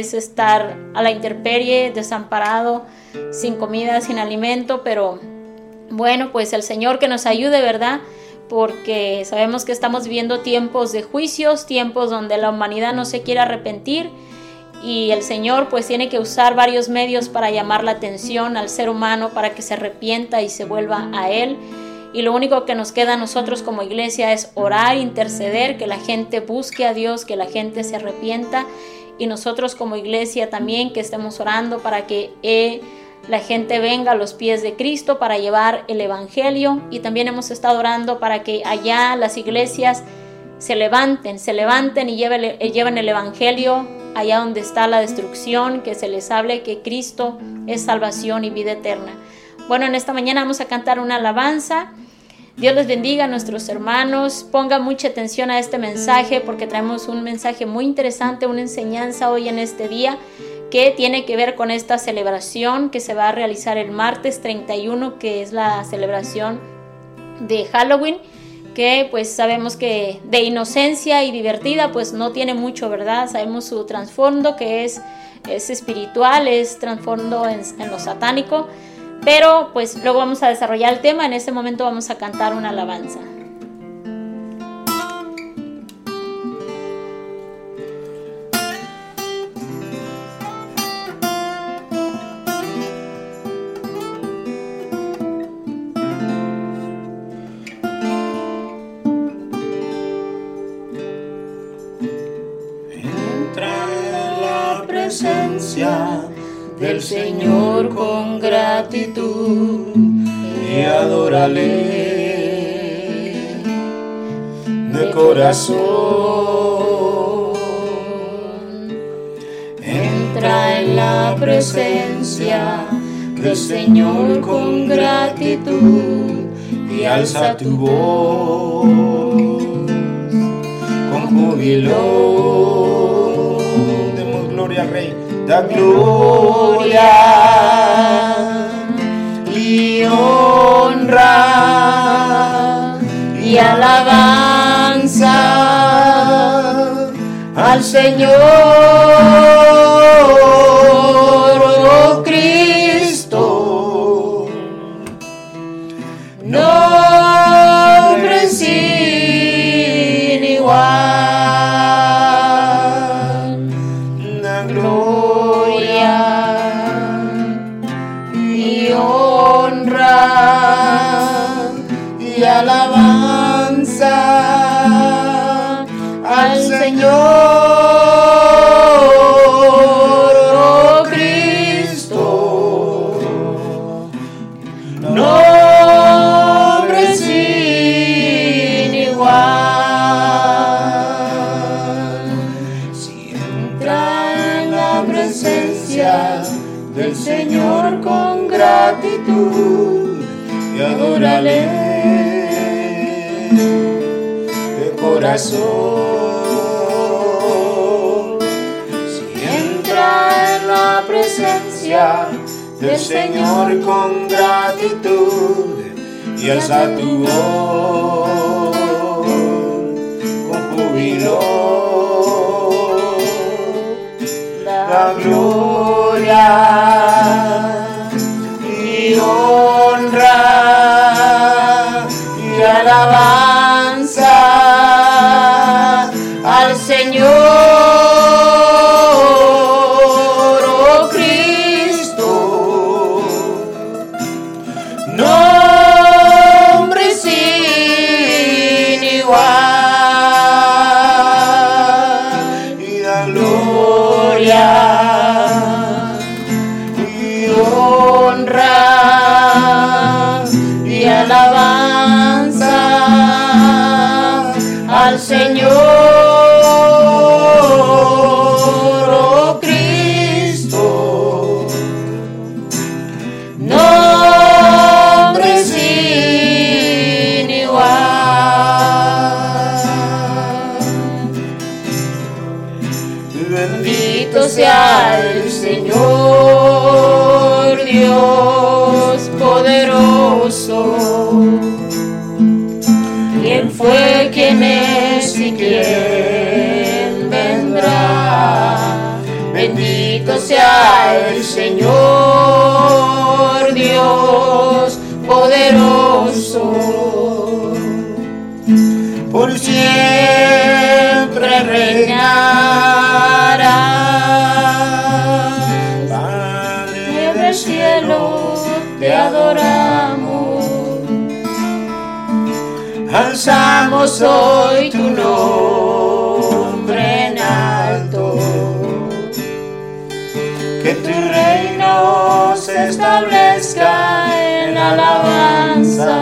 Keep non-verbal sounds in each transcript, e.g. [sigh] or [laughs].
estar a la intemperie, desamparado, sin comida, sin alimento, pero bueno, pues el Señor que nos ayude, ¿verdad? Porque sabemos que estamos viviendo tiempos de juicios, tiempos donde la humanidad no se quiere arrepentir y el Señor pues tiene que usar varios medios para llamar la atención al ser humano para que se arrepienta y se vuelva a Él. Y lo único que nos queda a nosotros como iglesia es orar, interceder, que la gente busque a Dios, que la gente se arrepienta y nosotros como iglesia también que estemos orando para que eh, la gente venga a los pies de Cristo para llevar el Evangelio y también hemos estado orando para que allá las iglesias se levanten, se levanten y eh, lleven el Evangelio allá donde está la destrucción, que se les hable que Cristo es salvación y vida eterna. Bueno, en esta mañana vamos a cantar una alabanza. Dios les bendiga a nuestros hermanos. Ponga mucha atención a este mensaje porque traemos un mensaje muy interesante, una enseñanza hoy en este día que tiene que ver con esta celebración que se va a realizar el martes 31, que es la celebración de Halloween que pues sabemos que de inocencia y divertida pues no tiene mucho, ¿verdad? Sabemos su trasfondo que es, es espiritual, es trasfondo en, en lo satánico, pero pues luego vamos a desarrollar el tema, en ese momento vamos a cantar una alabanza. Del Señor con gratitud y adórale de corazón. Entra en la presencia del Señor con gratitud y alza tu voz con júbilo. Demos gloria al Rey da gloria y honra y alabanza al Señor. Corazón. Si entra en la presencia del Señor con gratitud y alza tu voz con júbilo, la gloria te adoramos. Alzamos hoy tu nombre en alto. Que tu reino se establezca en alabanza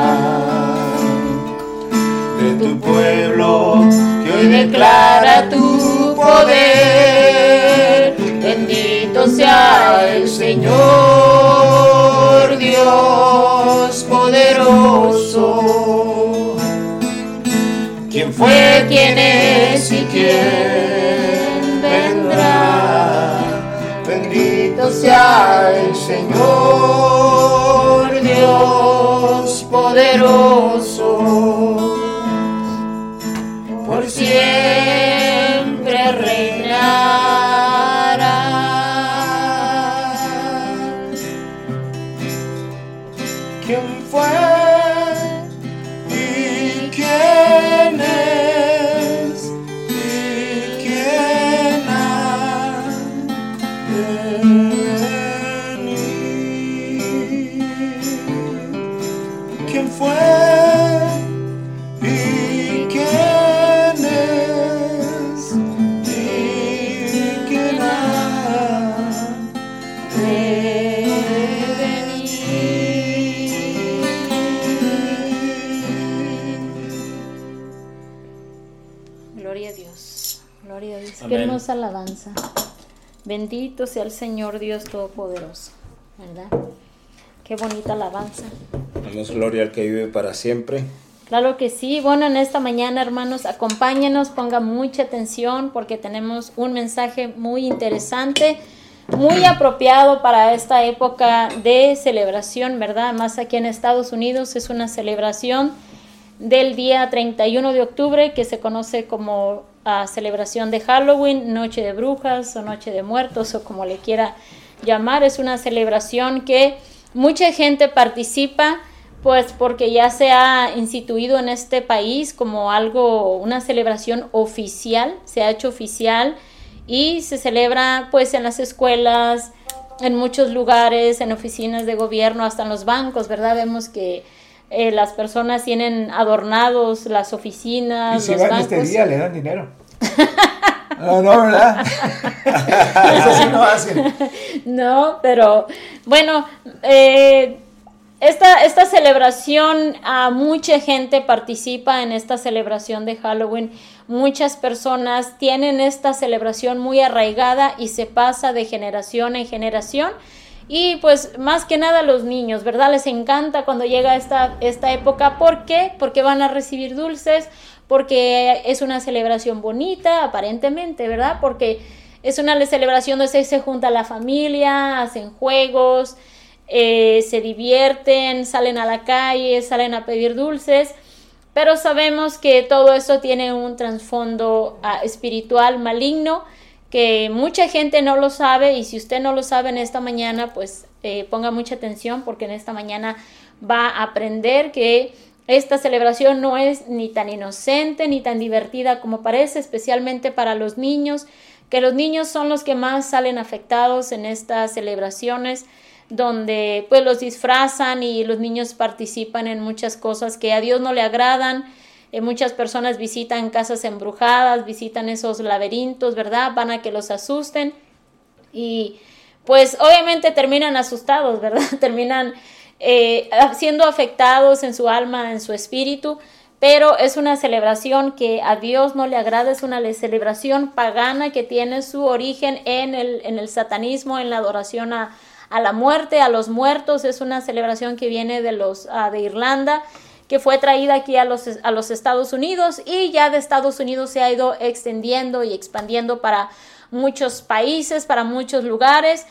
de tu pueblo que hoy declara tu poder. Bendito sea el Señor Dios poderoso. ¿Quién fue, quién es y quién vendrá? Bendito sea el Señor Dios poderoso Bendito sea el Señor Dios Todopoderoso. ¿Verdad? Qué bonita alabanza. Damos gloria al que vive para siempre. Claro que sí. Bueno, en esta mañana, hermanos, acompáñenos, pongan mucha atención porque tenemos un mensaje muy interesante, muy apropiado para esta época de celebración, ¿verdad? Más aquí en Estados Unidos es una celebración del día 31 de octubre que se conoce como ah, celebración de Halloween, Noche de Brujas o Noche de Muertos o como le quiera llamar. Es una celebración que mucha gente participa pues porque ya se ha instituido en este país como algo, una celebración oficial, se ha hecho oficial y se celebra pues en las escuelas, en muchos lugares, en oficinas de gobierno, hasta en los bancos, ¿verdad? Vemos que eh, las personas tienen adornados las Y oficinas, si los van bancos. este día, le dan dinero. No, [laughs] no, ¿verdad? [laughs] Eso sí no hacen. No, pero bueno, eh, esta, esta celebración, a mucha gente participa en esta celebración de Halloween. Muchas personas tienen esta celebración muy arraigada y se pasa de generación en generación. Y pues más que nada los niños, ¿verdad? Les encanta cuando llega esta, esta época. ¿Por qué? Porque van a recibir dulces, porque es una celebración bonita, aparentemente, ¿verdad? Porque es una celebración donde se, junta la familia, hacen juegos, eh, se divierten, salen a la calle, salen a pedir dulces. Pero sabemos que todo esto tiene un trasfondo ah, espiritual maligno que mucha gente no lo sabe y si usted no lo sabe en esta mañana, pues eh, ponga mucha atención porque en esta mañana va a aprender que esta celebración no es ni tan inocente ni tan divertida como parece, especialmente para los niños, que los niños son los que más salen afectados en estas celebraciones donde pues los disfrazan y los niños participan en muchas cosas que a Dios no le agradan. Eh, muchas personas visitan casas embrujadas, visitan esos laberintos, ¿verdad? Van a que los asusten y pues obviamente terminan asustados, ¿verdad? [laughs] terminan eh, siendo afectados en su alma, en su espíritu, pero es una celebración que a Dios no le agrada, es una celebración pagana que tiene su origen en el, en el satanismo, en la adoración a, a la muerte, a los muertos, es una celebración que viene de los uh, de Irlanda, que fue traída aquí a los, a los Estados Unidos y ya de Estados Unidos se ha ido extendiendo y expandiendo para muchos países, para muchos lugares.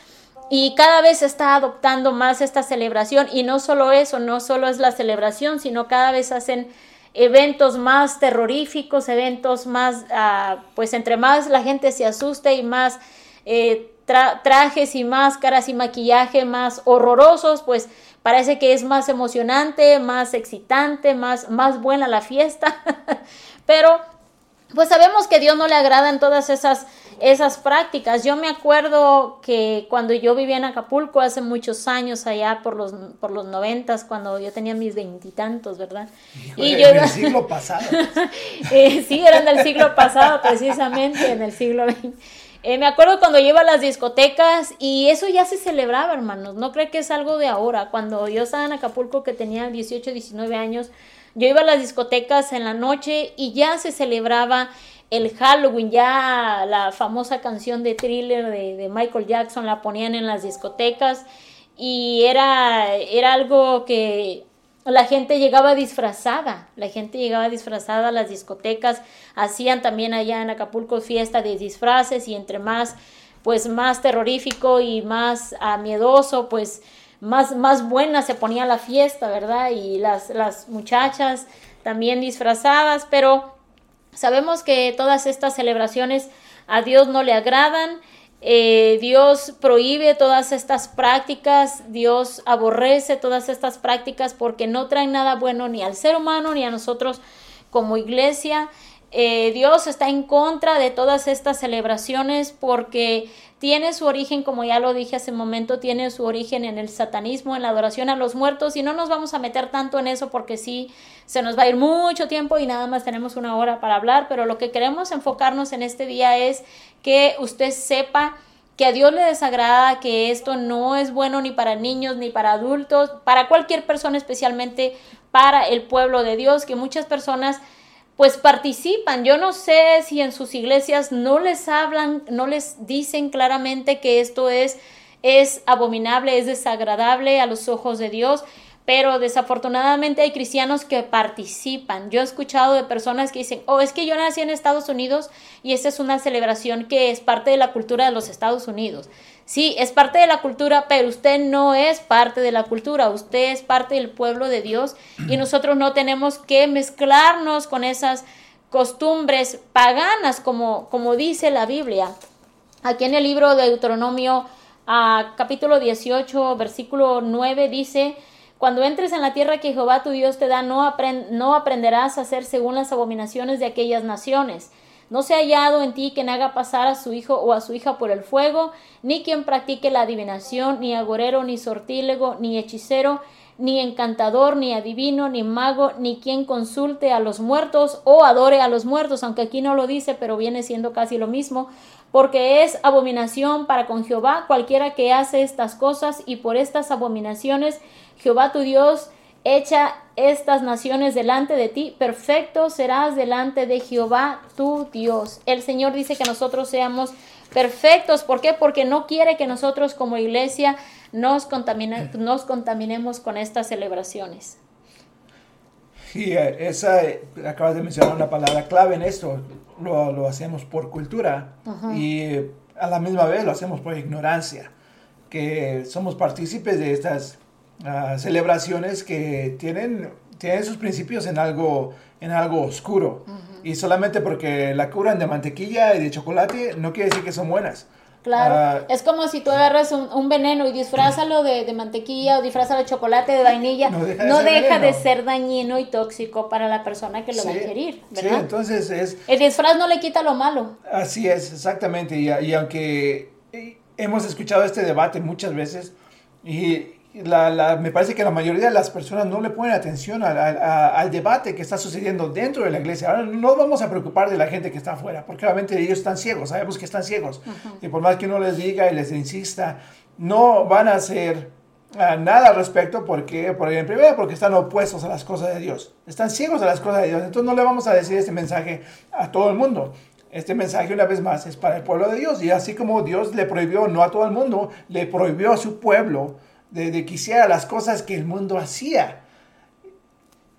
Y cada vez se está adoptando más esta celebración y no solo eso, no solo es la celebración, sino cada vez hacen eventos más terroríficos, eventos más, uh, pues entre más la gente se asuste y más eh, trajes y máscaras y maquillaje más horrorosos, pues parece que es más emocionante, más excitante, más, más buena la fiesta. [laughs] Pero pues sabemos que Dios no le agradan todas esas, esas prácticas. Yo me acuerdo que cuando yo vivía en Acapulco hace muchos años, allá por los, por los noventas, cuando yo tenía mis veintitantos, ¿verdad? y yo [laughs] en el siglo pasado. eh, sí, eran del siglo pasado, precisamente, en el siglo XX. Eh, me acuerdo cuando iba a las discotecas y eso ya se celebraba, hermanos. No creo que es algo de ahora. Cuando yo estaba en Acapulco, que tenía 18, 19 años, yo iba a las discotecas en la noche y ya se celebraba el Halloween, ya la famosa canción de thriller de, Michael Jackson la ponían en las discotecas y era, era algo que la gente llegaba disfrazada, la gente llegaba disfrazada a las discotecas, hacían también allá en Acapulco fiesta de disfraces y entre más, pues más terrorífico y más ah, miedoso, pues más, más buena se ponía la fiesta, ¿verdad? Y las, las muchachas también disfrazadas, pero sabemos que todas estas celebraciones a Dios no le agradan eh, Dios prohíbe todas estas prácticas, Dios aborrece todas estas prácticas porque no traen nada bueno ni al ser humano ni a nosotros como iglesia. Eh, Dios está en contra de todas estas celebraciones porque tiene su origen, como ya lo dije hace un momento, tiene su origen en el satanismo, en la adoración a los muertos y no nos vamos a meter tanto en eso porque sí se nos va a ir mucho tiempo y nada más tenemos una hora para hablar, pero lo que queremos enfocarnos en este día es que usted sepa que a Dios le desagrada, que esto no es bueno ni para niños ni para adultos, para cualquier persona, especialmente para el pueblo de Dios, que muchas personas pues participan. Yo no sé si en sus iglesias no les hablan, no les dicen claramente que esto es es abominable, es desagradable a los ojos de Dios, pero desafortunadamente hay cristianos que participan. Yo he escuchado de personas que dicen, oh, es que yo nací en Estados Unidos y esa es una celebración que es parte de la cultura de los Estados Unidos. Sí, es parte de la cultura, pero usted no es parte de la cultura, usted es parte del pueblo de Dios y [clears throat] nosotros no tenemos que mezclarnos con esas costumbres paganas, como, como dice la Biblia. Aquí en el libro de Deuteronomio, capítulo 18, versículo 9, dice, cuando entres en la tierra que Jehová tu Dios te da, no, no aprenderás a hacer según las abominaciones de aquellas naciones. No se ha hallado en ti quien haga pasar a su hijo o a su hija por el fuego, ni quien practique la adivinación, ni agorero, ni sortílego, ni hechicero, ni encantador, ni adivino, ni mago, ni quien consulte a los muertos o adore a los muertos, aunque aquí no lo dice, pero viene siendo casi lo mismo, porque es abominación para con Jehová cualquiera que hace estas cosas, y por estas abominaciones Jehová tu Dios echa estas naciones delante de ti, perfecto serás delante de Jehová tu Dios. El Señor dice que nosotros seamos perfectos. ¿Por qué? Porque no quiere que nosotros como iglesia nos, nos contaminemos con estas celebraciones. Y eh, esa, eh, acabas de mencionar una palabra clave en esto, lo, lo hacemos por cultura y eh, a la misma vez lo hacemos por ignorancia, que somos partícipes de estas celebraciones que tienen, tienen sus principios en algo, en algo oscuro. Y solamente porque la curan de mantequilla y de chocolate no quiere decir que son buenas. Claro, ah, es como si tú agarras un, veneno y disfrázalo de, de, mantequilla o disfrázalo de chocolate, de vainilla, [laughs] no deja, de, ser, dañino y tóxico para la persona que lo va a ingerir, ¿verdad? Sí, entonces es... El disfraz no le quita lo malo. Así es, exactamente, y, y aunque hemos escuchado este debate muchas veces, y, la, me parece que la mayoría de las personas no le ponen atención al debate que está sucediendo dentro de la iglesia. Ahora no vamos a preocupar de la gente que está afuera, porque obviamente ellos están ciegos, sabemos que están ciegos. Y por más que uno les diga y les insista, no van a hacer ah, nada al respecto, porque, porque, en primera, porque están opuestos a las cosas de Dios. Están ciegos a las cosas de Dios. Entonces no le vamos a decir este mensaje a todo el mundo. Este mensaje, una vez más, es para el pueblo de Dios. Y así como Dios le prohibió, no a todo el mundo, le prohibió a su pueblo de, que hiciera las cosas que el mundo hacía.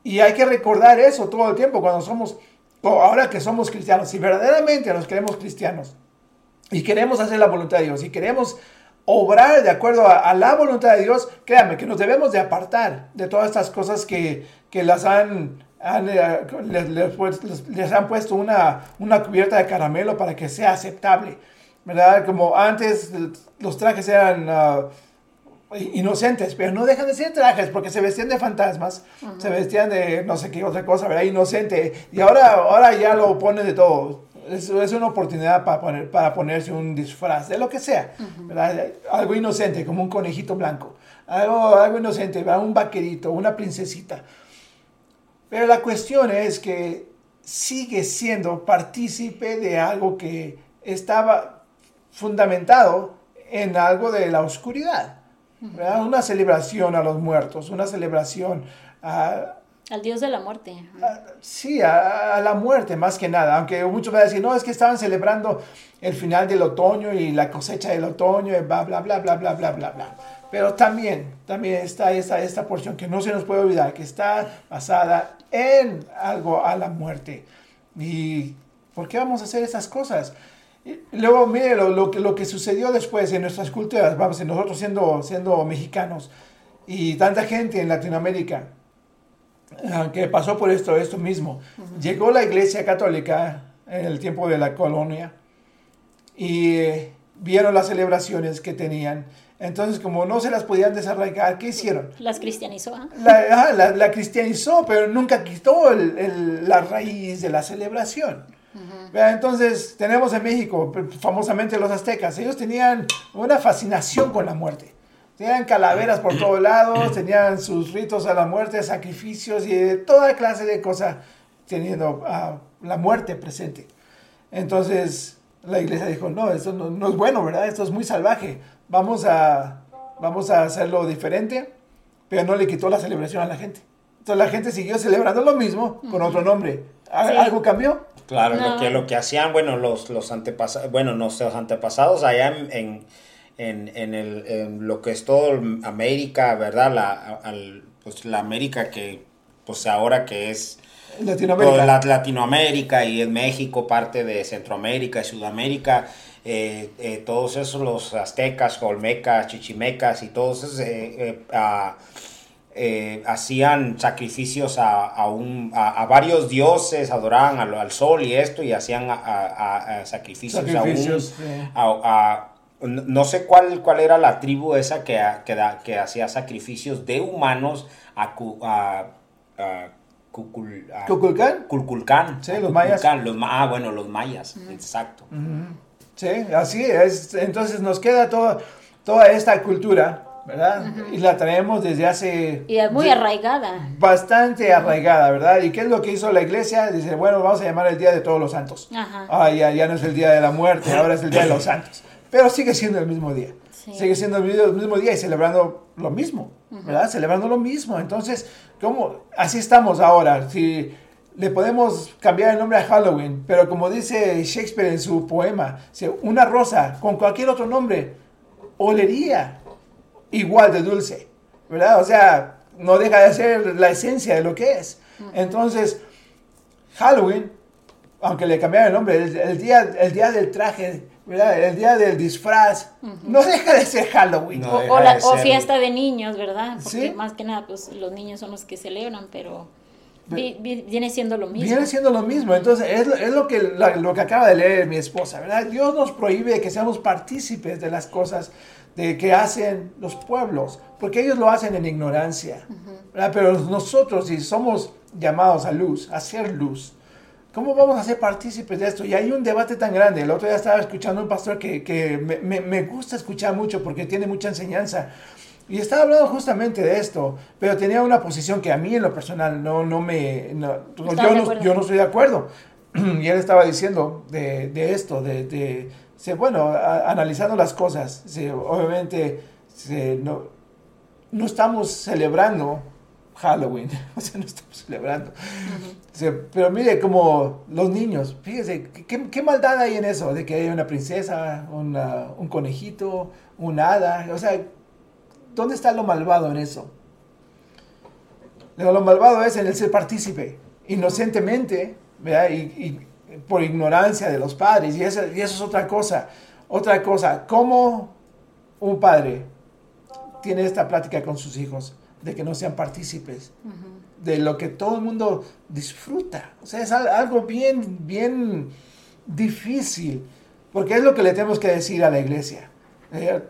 Y hay que recordar eso todo el tiempo cuando somos, ahora que somos cristianos, si verdaderamente nos queremos cristianos y queremos hacer la voluntad de Dios y queremos obrar de acuerdo a, la voluntad de Dios, créanme que nos debemos de apartar de todas estas cosas que, que las han, eh, les, les, han puesto una, una cubierta de caramelo para que sea aceptable. ¿verdad? Como antes los trajes eran ah, inocentes, pero no dejan de ser trajes porque se vestían de fantasmas, se vestían de no sé qué otra cosa, ¿verdad? Inocente. Y ahora, ahora ya lo ponen de todo. Es, es una oportunidad para, poner, para ponerse un disfraz, de lo que sea, ¿verdad? Algo inocente, como un conejito blanco. Algo, algo inocente, ¿verdad? Un vaquerito, una princesita. Pero la cuestión es que sigue siendo partícipe de algo que estaba fundamentado en algo de la oscuridad. ¿Verdad? Una celebración a los muertos, una celebración a... Al Dios de la muerte. a- sí, a, a la muerte más que nada. Aunque muchos van a decir, no, es que estaban celebrando el final del otoño y la cosecha del otoño y bla, bla, bla, bla, bla, bla, bla, bla. Pero también, también está esta, esta porción que no se nos puede olvidar, que está basada en algo a la muerte. ¿Y por qué vamos a hacer esas cosas? Luego, mire lo, lo que, lo que sucedió después en nuestras culturas, vamos, en nosotros siendo, siendo mexicanos y tanta gente en Latinoamérica ah, que pasó por esto, esto mismo. Llegó la iglesia católica en el tiempo de la colonia y eh, vieron las celebraciones que tenían. Entonces, como no se las podían desarraigar, ¿qué hicieron? Las cristianizó. ¿ah? La, la- la cristianizó, pero nunca quitó el- el- la raíz de la celebración. Entonces, tenemos en México, famosamente los aztecas, ellos tenían una fascinación con la muerte. Tenían calaveras por todos lados, tenían sus ritos a la muerte, sacrificios y de toda clase de cosas teniendo ah, la muerte presente. Entonces, la iglesia dijo, no, esto no, no es bueno, ¿verdad? Esto es muy salvaje. Vamos a, vamos a hacerlo diferente, pero no le quitó la celebración a la gente. Entonces la gente siguió celebrando lo mismo con otro nombre. ¿Al- Sí. ¿Algo cambió? Claro, No. lo, que, lo que hacían, bueno, los, los antepasados, bueno, nuestros antepasados allá en, en, en, en el, en lo que es todo América, ¿verdad? La, al- pues la América que, pues ahora que es Latinoamérica. la- Latinoamérica y en México, parte de Centroamérica y Sudamérica, eh, eh, todos esos, los aztecas, olmecas, chichimecas y todos esos, eh, eh, hacían sacrificios a, a un, a, a varios dioses, adoraban al, al sol y esto, y hacían a- a- a sacrificios, a un- Sacrificios, sí. a- a- no sé cuál, cuál era la tribu esa que, que, da- que hacía sacrificios de humanos a, Cu- a, a Cucul- a- ¿Cuculcán? Culculcán. Sí, a los mayas. Cuculcán, los ah, bueno, los mayas, exacto. Sí, así es. Entonces nos queda toda, toda esta cultura, ¿verdad? Y la traemos desde hace... Y es muy arraigada. Bastante arraigada, ¿verdad? ¿Y qué es lo que hizo la iglesia? Dice, bueno, vamos a llamar el Día de Todos los Santos. Ajá. Ah, ya, ya no es el Día de la Muerte, ahora es el Día de los Santos. Pero sigue siendo el mismo día. Sí. Sigue siendo el mismo- día y celebrando lo mismo, ¿verdad? Celebrando lo mismo. Entonces, ¿cómo? Así estamos ahora. Si le podemos cambiar el nombre a Halloween, pero como dice Shakespeare en su poema, una rosa con cualquier otro nombre olería igual de dulce, ¿verdad? O sea, no deja de ser la esencia de lo que es. Entonces, Halloween, aunque le cambiaron el nombre, el, el día, el día del traje, ¿verdad? El día del disfraz, no deja de ser Halloween. No. O, deja o la- de o ser- fiesta de niños, ¿verdad? Porque Sí. más que nada, pues los niños son los que celebran, pero vi- vi- viene siendo lo mismo. Viene siendo lo mismo. Entonces, es, lo- es lo, que, lo que acaba de leer mi esposa, ¿verdad? Dios nos prohíbe que seamos partícipes de las cosas de que hacen los pueblos, porque ellos lo hacen en ignorancia. Pero nosotros, si somos llamados a luz, a ser luz, ¿cómo vamos a ser partícipes de esto? Y hay un debate tan grande. El otro día estaba escuchando a un pastor que, que me, me- me gusta escuchar mucho porque tiene mucha enseñanza. Y estaba hablando justamente de esto, pero tenía una posición que a mí en lo personal no, no me... no- ¿Estabas yo, no, yo no estoy de acuerdo. [clears throat] Y él estaba diciendo de, de esto, de, de- se- bueno, a- analizando las cosas, se- obviamente se- no, no estamos celebrando Halloween, [laughs] o sea, no estamos celebrando. Pero mire, como los niños, fíjese, ¿qué, qué maldad hay en eso? De que hay una princesa, una- un conejito, un hada, o sea, ¿dónde está lo malvado en eso? Lo, lo malvado es en el ser partícipe, inocentemente, ¿verdad? Y, y por ignorancia de los padres, y eso, y eso es otra cosa. Otra cosa, ¿cómo un padre tiene esta plática con sus hijos de que no sean partícipes de lo que todo el mundo disfruta? O sea, es al- algo bien, bien difícil, porque es lo que le tenemos que decir a la iglesia. Eh,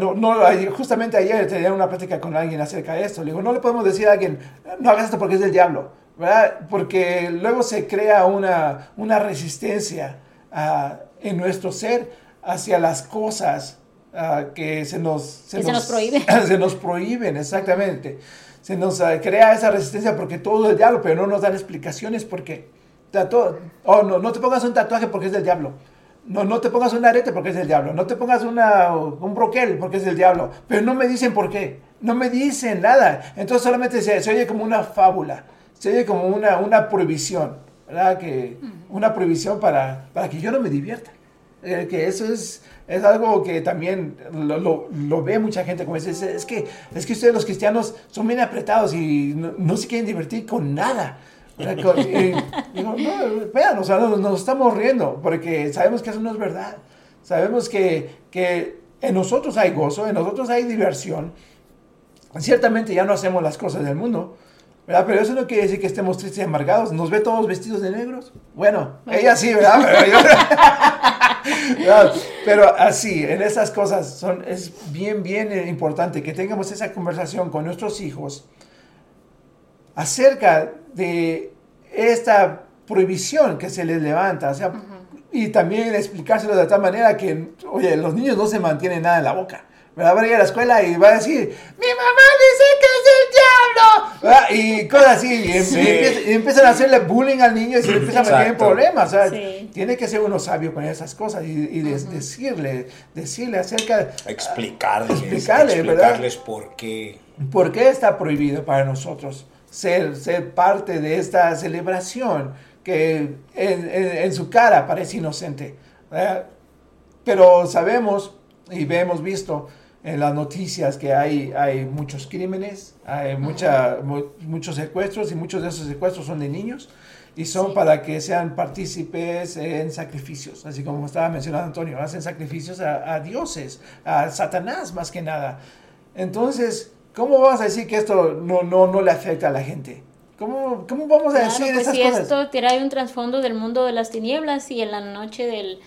no, no, justamente ayer tenía una plática con alguien acerca de esto. Le digo, no le podemos decir a alguien, no hagas esto porque es del diablo, ¿verdad? Porque luego se crea una, una resistencia ah, en nuestro ser hacia las cosas ah, que se nos, Que se nos prohíbe. [laughs] se nos prohíben, exactamente. Se nos ah, crea esa resistencia porque todo es del diablo, pero no nos dan explicaciones por qué. Tatu- oh, no, no te pongas un tatuaje porque es del diablo. No, no te pongas un arete porque es del diablo. No te pongas una, un broquel porque es del diablo. Pero no me dicen por qué. No me dicen nada. Entonces solamente se, se oye como una fábula. Se oye como una, una prohibición. ¿Verdad? Que, una prohibición para, para que yo no me divierta. Eh, que eso es, es algo que también lo, lo- lo ve mucha gente como dice, es, es que, es que ustedes los cristianos son bien apretados y no, no se quieren divertir con nada. Con- y digo, no, vean, o sea, nos, nos estamos riendo porque sabemos que eso no es verdad. Sabemos que, que en nosotros hay gozo, en nosotros hay diversión. Ciertamente ya no hacemos las cosas del mundo, ¿verdad? Pero eso no quiere decir que estemos tristes y amargados. ¿Nos ve todos vestidos de negros? Bueno, ella sí, ¿verdad? Pero, yo- ¿verdad? [laughs] Pero así, en esas cosas son, es bien, bien importante que tengamos esa conversación con nuestros hijos acerca de esta prohibición que se les levanta. O sea, Y también explicárselo de tal manera que, oye, los niños no se mantienen nada en la boca. ¿Verdad? Va a ir a la escuela y va a decir, mi mamá dice que es el diablo. ¿verdad? Y cosas así. Y, Sí. y empieza- y empiezan a hacerle bullying al niño y se le empieza a meter en problemas. o sea, Sí. Tiene que ser uno sabio con esas cosas y, y de- decirle, decirle acerca Explicarles, Explicarle, ¿verdad? explicarles por qué. ¿Por qué está prohibido para nosotros ser, ser parte de esta celebración que en, en- en su cara parece inocente? ¿verdad? Pero sabemos y hemos visto en las noticias que hay, hay muchos crímenes, hay mucha, mu- muchos secuestros y muchos de esos secuestros son de niños y son Sí. para que sean partícipes en sacrificios, así como estaba mencionando Antonio, hacen sacrificios a, a dioses, a Satanás más que nada. Entonces, ¿cómo vamos a decir que esto no, no, no le afecta a la gente? ¿Cómo, cómo vamos a Claro, decir pues esas si cosas? esto trae un trasfondo del mundo de las tinieblas y en la noche del,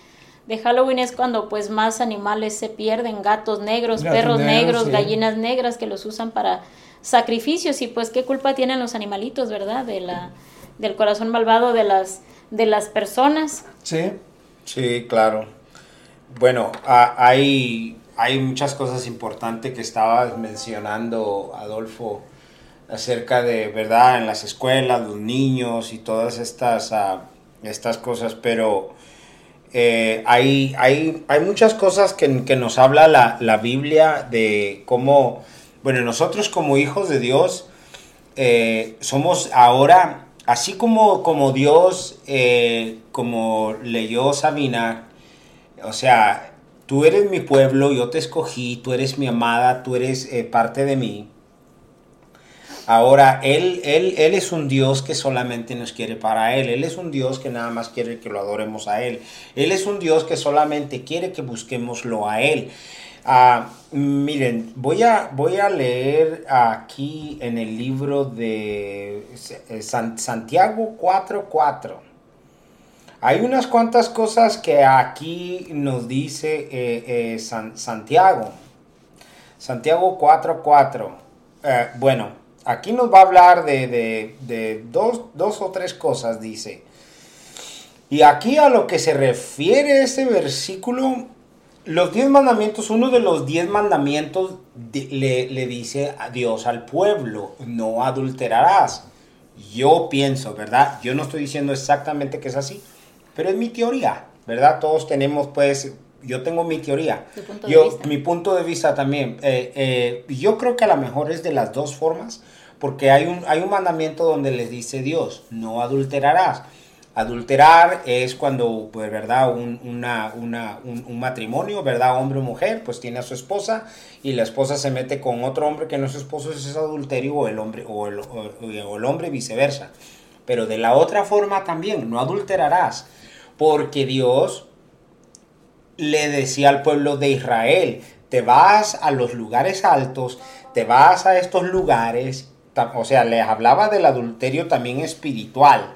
de Halloween es cuando pues más animales se pierden, gatos negros, Gatos perros negros, negros, sí. gallinas negras que los usan para sacrificios y pues qué culpa tienen los animalitos, ¿verdad? De la, del corazón malvado de las, de las personas. Sí, Sí, claro. Bueno, a- hay, hay muchas cosas importantes que estabas mencionando, Adolfo, acerca de, ¿verdad?, en las escuelas, los niños y todas estas, ah, estas cosas, pero eh, hay, hay, hay muchas cosas que, nos habla la, la Biblia de cómo, bueno, nosotros como hijos de Dios eh, somos ahora, así como, como Dios, eh, como leyó Sabina, o sea, tú eres mi pueblo, yo te escogí, tú eres mi amada, tú eres parte de mí. Ahora, él, él, él es un Dios que solamente nos quiere para Él. Él es un Dios que nada más quiere que lo adoremos a Él. Él es un Dios que solamente quiere que busquémoslo a Él. Ah, miren, voy a, voy a leer aquí en el libro de eh, San- Santiago 4.4. Hay unas cuantas cosas que aquí nos dice eh, eh, San- Santiago. Santiago 4.4. Eh, bueno, aquí nos va a hablar de, de- de dos, dos o tres cosas, dice. Y aquí a lo que se refiere este versículo, los diez mandamientos, uno de los diez mandamientos le, le dice a Dios al pueblo, no adulterarás. Yo pienso, ¿verdad? Yo no estoy diciendo exactamente que es así, pero es mi teoría, ¿verdad? Todos tenemos, pues, yo tengo mi teoría. Punto yo, vista. mi punto de vista también. eh, eh, yo creo que a lo mejor es de las dos formas, porque hay un, hay un mandamiento donde les dice Dios, no adulterarás. Adulterar es cuando, pues, ¿verdad? Un, una, una- un, un matrimonio, ¿verdad? Hombre o mujer, pues tiene a su esposa y la esposa se mete con otro hombre que no es su esposo, eso es adulterio o el hombre, o el, o- o el hombre viceversa. Pero de la otra forma también, no adulterarás, porque Dios le decía al pueblo de Israel, te vas a los lugares altos, te vas a estos lugares, o sea, les hablaba del adulterio también espiritual,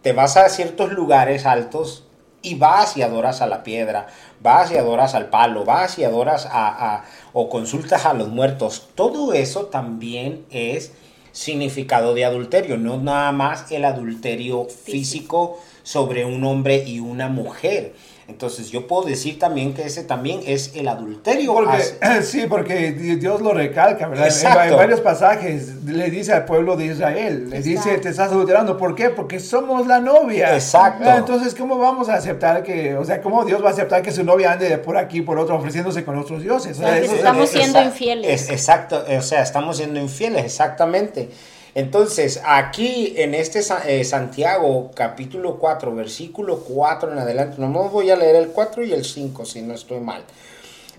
te vas a ciertos lugares altos y vas y adoras a la piedra, vas y adoras al palo, vas y adoras a, o consultas a los muertos. Todo eso también es significado de adulterio, no nada más el adulterio físico. sobre un hombre y una mujer entonces yo puedo decir también que ese también es el adulterio. [laughs] sí, porque Dios lo recalca, ¿verdad? En, varios pasajes le dice al pueblo de Israel, le dice, te estás adulterando. ¿Por qué? Porque somos la novia. Exacto. Ah, entonces, ¿cómo vamos a aceptar que, o sea, cómo Dios va a aceptar que su novia ande por aquí, por otro, ofreciéndose con otros dioses? estamos siendo infieles. exacto, o sea, estamos siendo infieles, exactamente. Entonces, aquí en este eh, Santiago capítulo 4, versículo 4 en adelante, no me voy a leer el 4 y el 5 si no estoy mal.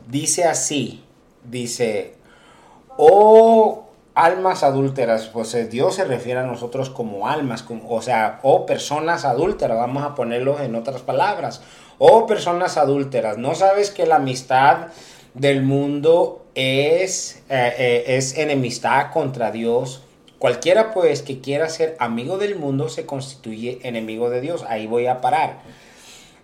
Dice así, dice, oh almas adúlteras, pues eh, Dios se refiere a nosotros como almas, o sea, o oh, personas adúlteras, vamos a ponerlo en otras palabras, o oh, personas adúlteras, ¿no sabes que la amistad del mundo es, eh, es enemistad contra Dios? Cualquiera pues que quiera ser amigo del mundo se constituye enemigo de Dios. Ahí voy a parar.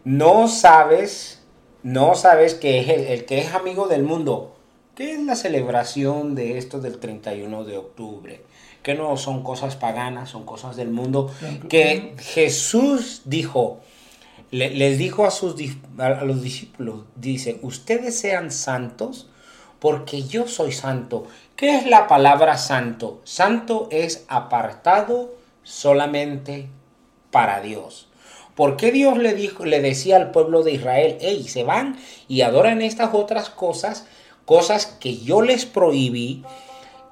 No sabes, no sabes que es el, que es amigo del mundo. ¿Qué es la celebración de esto del 31 de octubre? Que no son cosas paganas, son cosas del mundo. Que Jesús dijo, les dijo a, sus, a los discípulos, dice, ustedes sean santos porque yo soy santo. ¿Qué es la palabra santo? Santo es apartado solamente para Dios. ¿Por qué Dios le, dijo, le decía al pueblo de Israel, hey, se van y adoran estas otras cosas, cosas que yo les prohibí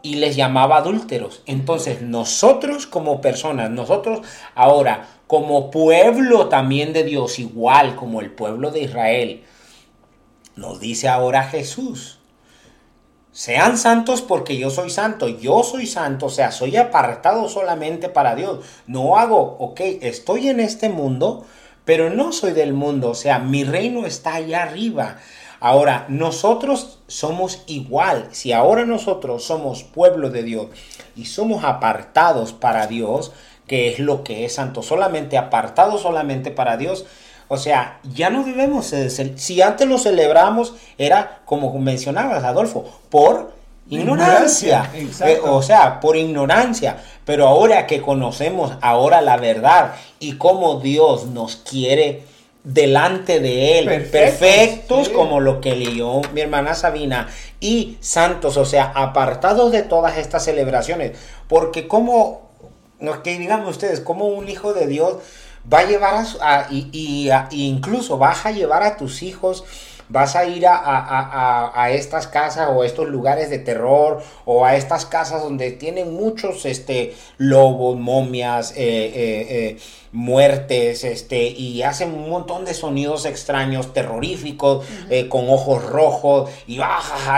y les llamaba adúlteros? Entonces nosotros como personas, nosotros ahora como pueblo también de Dios, igual como el pueblo de Israel, nos dice ahora Jesús, sean santos porque yo soy santo. Yo soy santo, o sea, soy apartado solamente para Dios. No hago, ok, estoy en este mundo, pero no soy del mundo. O sea, mi reino está allá arriba. Ahora, nosotros somos igual. Si ahora nosotros somos pueblo de Dios y somos apartados para Dios, que es lo que es santo, solamente apartado solamente para Dios, o sea, ya no debemos, si antes lo celebramos, era como mencionabas, Adolfo, por ignorancia. Eh, o sea, por ignorancia. Pero ahora que conocemos ahora la verdad y cómo Dios nos quiere delante de Él, perfectos, como lo que leyó mi hermana Sabina, y santos, o sea, apartados de todas estas celebraciones. Porque como, que digamos ustedes, como un hijo de Dios va a llevar a, y, incluso vas a llevar a tus hijos vas a ir a, estas casas o a estos lugares de terror o a estas casas donde tienen muchos este, lobos, momias, eh, eh, eh, muertes, este, y hacen un montón de sonidos extraños, terroríficos, con ojos rojos, y, y,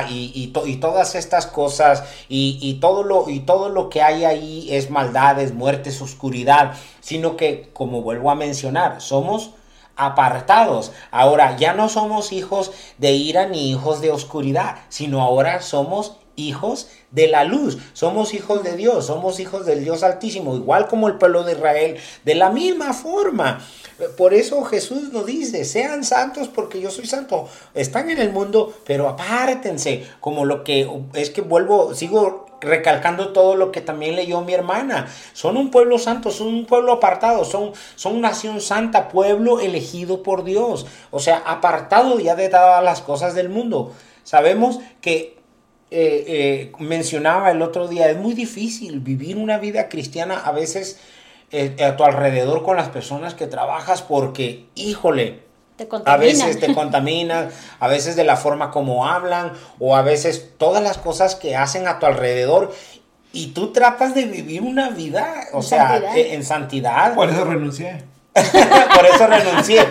y, y todas estas cosas, y, todo lo, y todo lo que hay ahí es maldades, muertes, oscuridad, sino que, como vuelvo a mencionar, somos apartados. Ahora ya no somos hijos de ira ni hijos de oscuridad, sino ahora somos hijos de la luz, somos hijos de Dios, somos hijos del Dios Altísimo, igual como el pueblo de Israel, de la misma forma. Por eso Jesús nos dice, sean santos porque yo soy santo. Están en el mundo, pero apártense, como lo que es que vuelvo, sigo recalcando todo lo que también leyó mi hermana. Son un pueblo santo, son un pueblo apartado, son, son nación santa, pueblo elegido por Dios. O sea, apartado ya de todas las cosas del mundo. Sabemos que eh, eh, mencionaba el otro día, es muy difícil vivir una vida cristiana a veces eh, a tu alrededor con las personas que trabajas porque, híjole, a veces te contaminan, a veces de la forma como hablan o a veces todas las cosas que hacen a tu alrededor y tú tratas de vivir una vida, o sea, eh, en santidad. Por eso renuncié. [laughs] Por eso renuncié.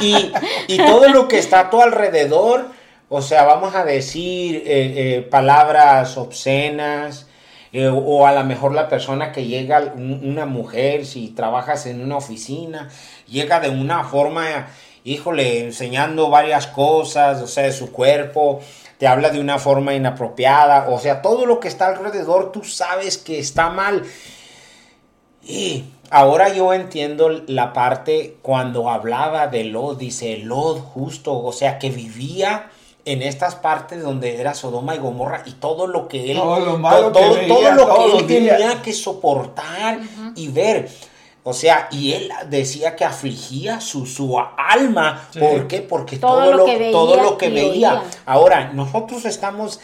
Y, todo lo que está a tu alrededor, o sea, vamos a decir eh, eh, palabras obscenas, o a lo mejor la persona que llega, una mujer, si trabajas en una oficina, llega de una forma híjole, enseñando varias cosas, o sea, de su cuerpo, te habla de una forma inapropiada, o sea, todo lo que está alrededor tú sabes que está mal. Y ahora yo entiendo la parte cuando hablaba de Lot, dice Lot justo, o sea, que vivía en estas partes donde era Sodoma y Gomorra y todo lo que él, Todo lo malo todo, que todo veía lo todos que él los días. tenía que soportar y ver. O sea, y él decía que afligía su, su alma. Sí. ¿Por qué? Porque Todo todo, lo que veía todo lo que veía. oía. Ahora, nosotros estamos,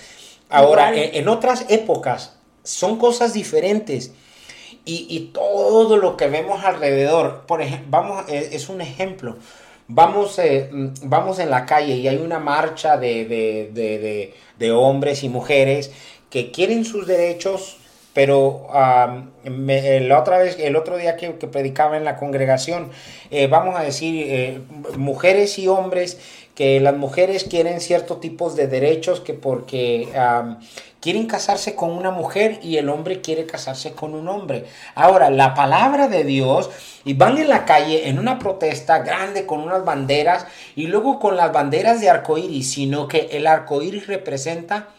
ahora, en, en otras épocas, son cosas diferentes. Y, y todo lo que vemos alrededor, por ejemplo, vamos, eh, es un ejemplo. Vamos, eh, mm, vamos en la calle y hay una marcha de, de- de- de- de hombres y mujeres que quieren sus derechos, pero eh, la otra vez, el otro día que, predicaba en la congregación, eh, vamos a decir, eh, mujeres y hombres, que las mujeres quieren ciertos tipos de derechos que porque am, quieren casarse con una mujer y el hombre quiere casarse con un hombre. Ahora, la palabra de Dios, y van en la calle en una protesta grande con unas banderas y luego con las banderas de arcoíris, sino que el arcoíris representa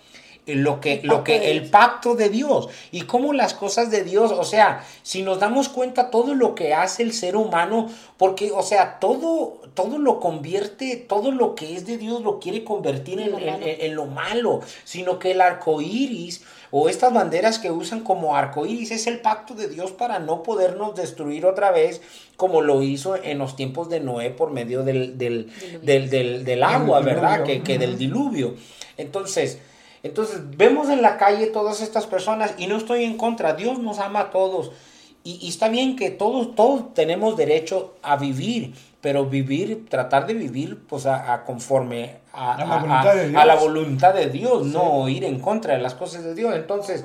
lo que, lo que el pacto de Dios y cómo las cosas de Dios, o sea, si nos damos cuenta todo lo que hace el ser humano, porque, o sea, todo, todo lo convierte, todo lo que es de Dios lo quiere convertir en, En lo en- malo. en- en lo malo, sino que el arco iris o estas banderas que usan como arco iris es el pacto de Dios para no podernos destruir otra vez como lo hizo en los tiempos de Noé por medio del, del, del, del- del agua, ¿verdad? Que, que del diluvio. Entonces, entonces vemos en la calle todas estas personas y no estoy en contra, Dios nos ama a todos. Y, y está bien que todos, todos tenemos derecho a vivir, pero vivir, tratar de vivir pues a, a conforme a, A la a- voluntad de Dios, no ir en contra de las cosas de Dios. Entonces,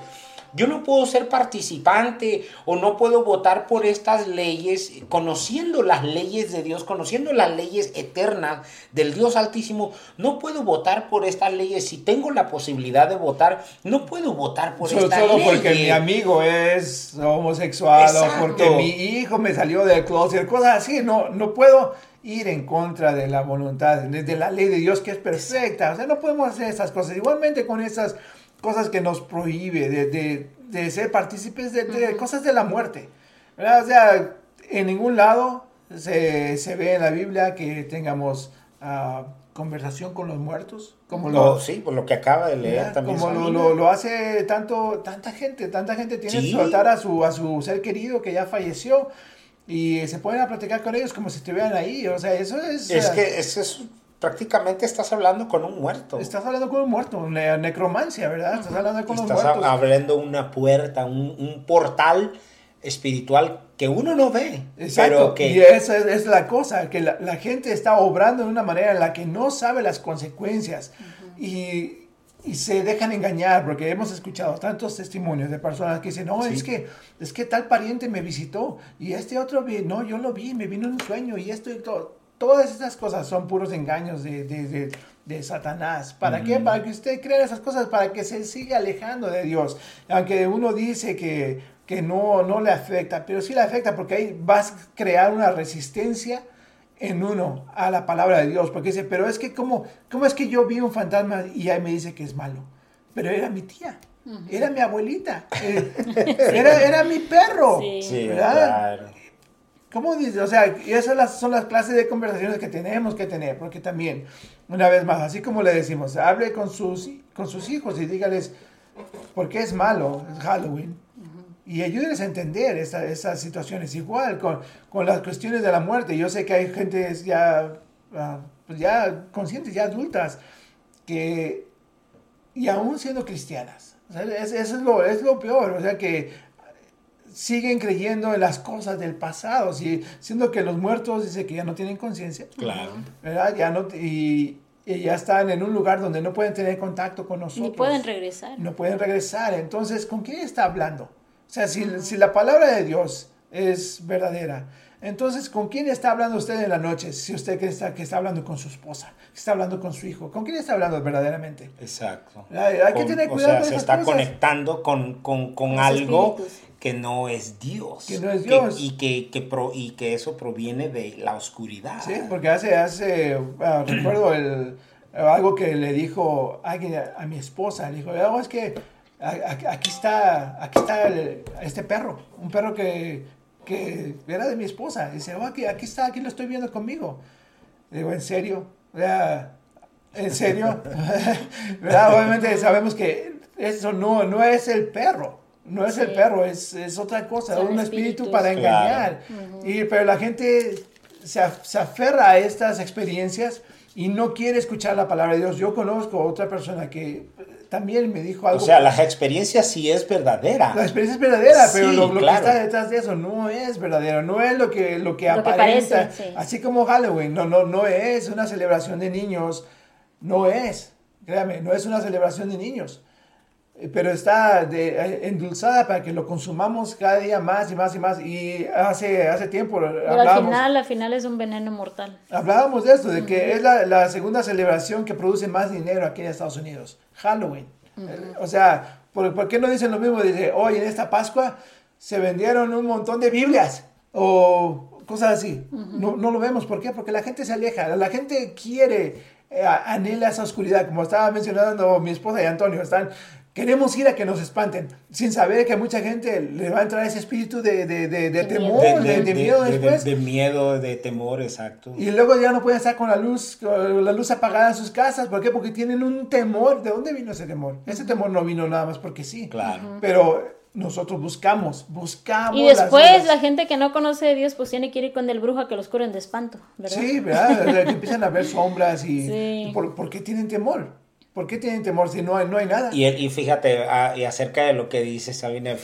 yo no puedo ser participante o no puedo votar por estas leyes conociendo las leyes de Dios, conociendo las leyes eternas del Dios Altísimo. No puedo votar por estas leyes. Si tengo la posibilidad de votar, no puedo votar por Solo, estas solo leyes. porque mi amigo es homosexual Exacto. o porque mi hijo me salió del closet, cosas así. No, no puedo ir en contra de la voluntad, de, de la ley de Dios que es perfecta. O sea, no podemos hacer esas cosas. Igualmente con esas cosas que nos prohíbe de, de- de ser partícipes de, de cosas de la muerte. ¿verdad? O sea, en ningún lado se, se ve en la Biblia que tengamos ah, conversación con los muertos. Como Lo- sí, por lo que acaba de leer ¿verdad? también. Como lo, lo- lo hace tanto, tanta gente, tanta gente tiene Sí. que soltar a su, a su ser querido que ya falleció y se a platicar con ellos como si estuvieran ahí. O sea, eso es... Es que es, es- prácticamente estás hablando con un muerto. Estás hablando con un muerto, ne- necromancia, ¿verdad? Estás hablando con Estás abriendo una puerta, un, un portal espiritual que uno no ve. Exacto, Pero que y esa es, es la cosa, que la, la gente está obrando de una manera en la que no sabe las consecuencias y, y se dejan engañar, porque hemos escuchado tantos testimonios de personas que dicen, no, Sí. es, que, es que tal pariente me visitó y este otro, vi- no, yo lo vi, me vino en un sueño y esto y todo. Todas estas cosas son puros engaños de, de, de- de Satanás. ¿Para qué? Para que usted crea esas cosas, para que se siga alejando de Dios. Aunque uno dice que, que no, no le afecta, pero sí le afecta porque ahí vas a crear una resistencia en uno a la palabra de Dios. Porque dice, pero es que ¿cómo, cómo es que yo vi un fantasma y ahí me dice que es malo? Pero era mi tía. Era mi abuelita, eh, [laughs] era, era mi perro, Sí. Sí, ¿verdad? claro. ¿Cómo dice? O sea, y esas las- son las clases de conversaciones que tenemos que tener, porque también, una vez más, así como le decimos, hable con sus, con sus hijos y dígales por qué es malo es Halloween. Y ayúdenles a entender esa- esas situaciones. Igual con, con las cuestiones de la muerte. Yo sé que hay gente ya, ah, pues ya conscientes, ya adultas, que, y aún siendo cristianas, o sea, es- eso es lo, es lo peor. O sea, que siguen creyendo en las cosas del pasado, si- siendo que los muertos dice que ya no tienen conciencia, Claro. ¿verdad? Ya no, y, y ya están en un lugar donde no pueden tener contacto con nosotros. Ni pueden regresar. No pueden regresar. Entonces, ¿con quién está hablando? O sea, si, si la palabra de Dios es verdadera, entonces, ¿con quién está hablando usted en la noche? Si usted que está, que está hablando con su esposa, que está hablando con su hijo, ¿con quién está hablando verdaderamente? Exacto. Hay- hay que tener o cuidado sea, con se esas está cosas. conectando con, con, con algo espíritus. Que no es Dios. Que no es Dios. y, que, que pro- y que eso proviene de la oscuridad. Sí, porque hace, hace ah, [clears throat] recuerdo el, algo que le dijo alguien a, a mi esposa, le dijo, "Oh, es que aquí está, aquí está el- este perro, un perro que, que era de mi esposa. Dice, oh, aquí, aquí está, aquí lo estoy viendo conmigo. Digo, ¿en serio? ¿En serio? [laughs] [laughs] ¿Verdad? Obviamente sabemos que eso no, no es el perro. No es el perro, es, es otra cosa, Son un espíritu espíritus. para Claro. engañar. y, pero la gente se, se aferra a estas experiencias y no quiere escuchar la palabra de Dios. Yo conozco a otra persona que eh, también me dijo O algo. sea, la experiencia sí es verdadera. La experiencia es verdadera, pero Sí, lo, lo claro. que está detrás de eso no es verdadero, no es lo que, lo que Lo que aparenta. parece, sí. Así como Halloween, no, no, no es una celebración de niños, no es, créame, no es una celebración de niños. Pero está de- eh, endulzada para que lo consumamos cada día más y más y más. Y hace, hace tiempo Pero al hablábamos, final, al final es un veneno mortal. hablábamos de esto, de que es la, la segunda celebración que produce más dinero aquí en Estados Unidos, Halloween. Eh, O sea, ¿por, por qué no dicen lo mismo? Dice, hoy en esta Pascua se vendieron un montón de Biblias o cosas así. no, no lo vemos, ¿por qué? Porque la gente se aleja, la gente quiere, eh, anhela esa oscuridad, como estaba mencionando mi esposa y Antonio, están... Queremos ir a que nos espanten, sin saber que a mucha gente le va a entrar ese espíritu de, de, de, de temor, de, de miedo de- después. de miedo, de temor, exacto. Y luego ya no pueden estar con la luz, con la luz apagada en sus casas. ¿Por qué? Porque tienen un temor. ¿De dónde vino ese temor? Ese temor no vino nada más porque sí. Claro. Pero nosotros buscamos, buscamos. Y después la gente que no conoce de Dios pues tiene que ir con el brujo a que los curen de espanto, ¿verdad? Sí, ¿verdad? Que empiezan a ver sombras y... [laughs] Sí. ¿por, por qué tienen temor? ¿Por qué tienen temor si no hay, no hay nada? Y, y fíjate, ah, y acerca de lo que dice Sabina,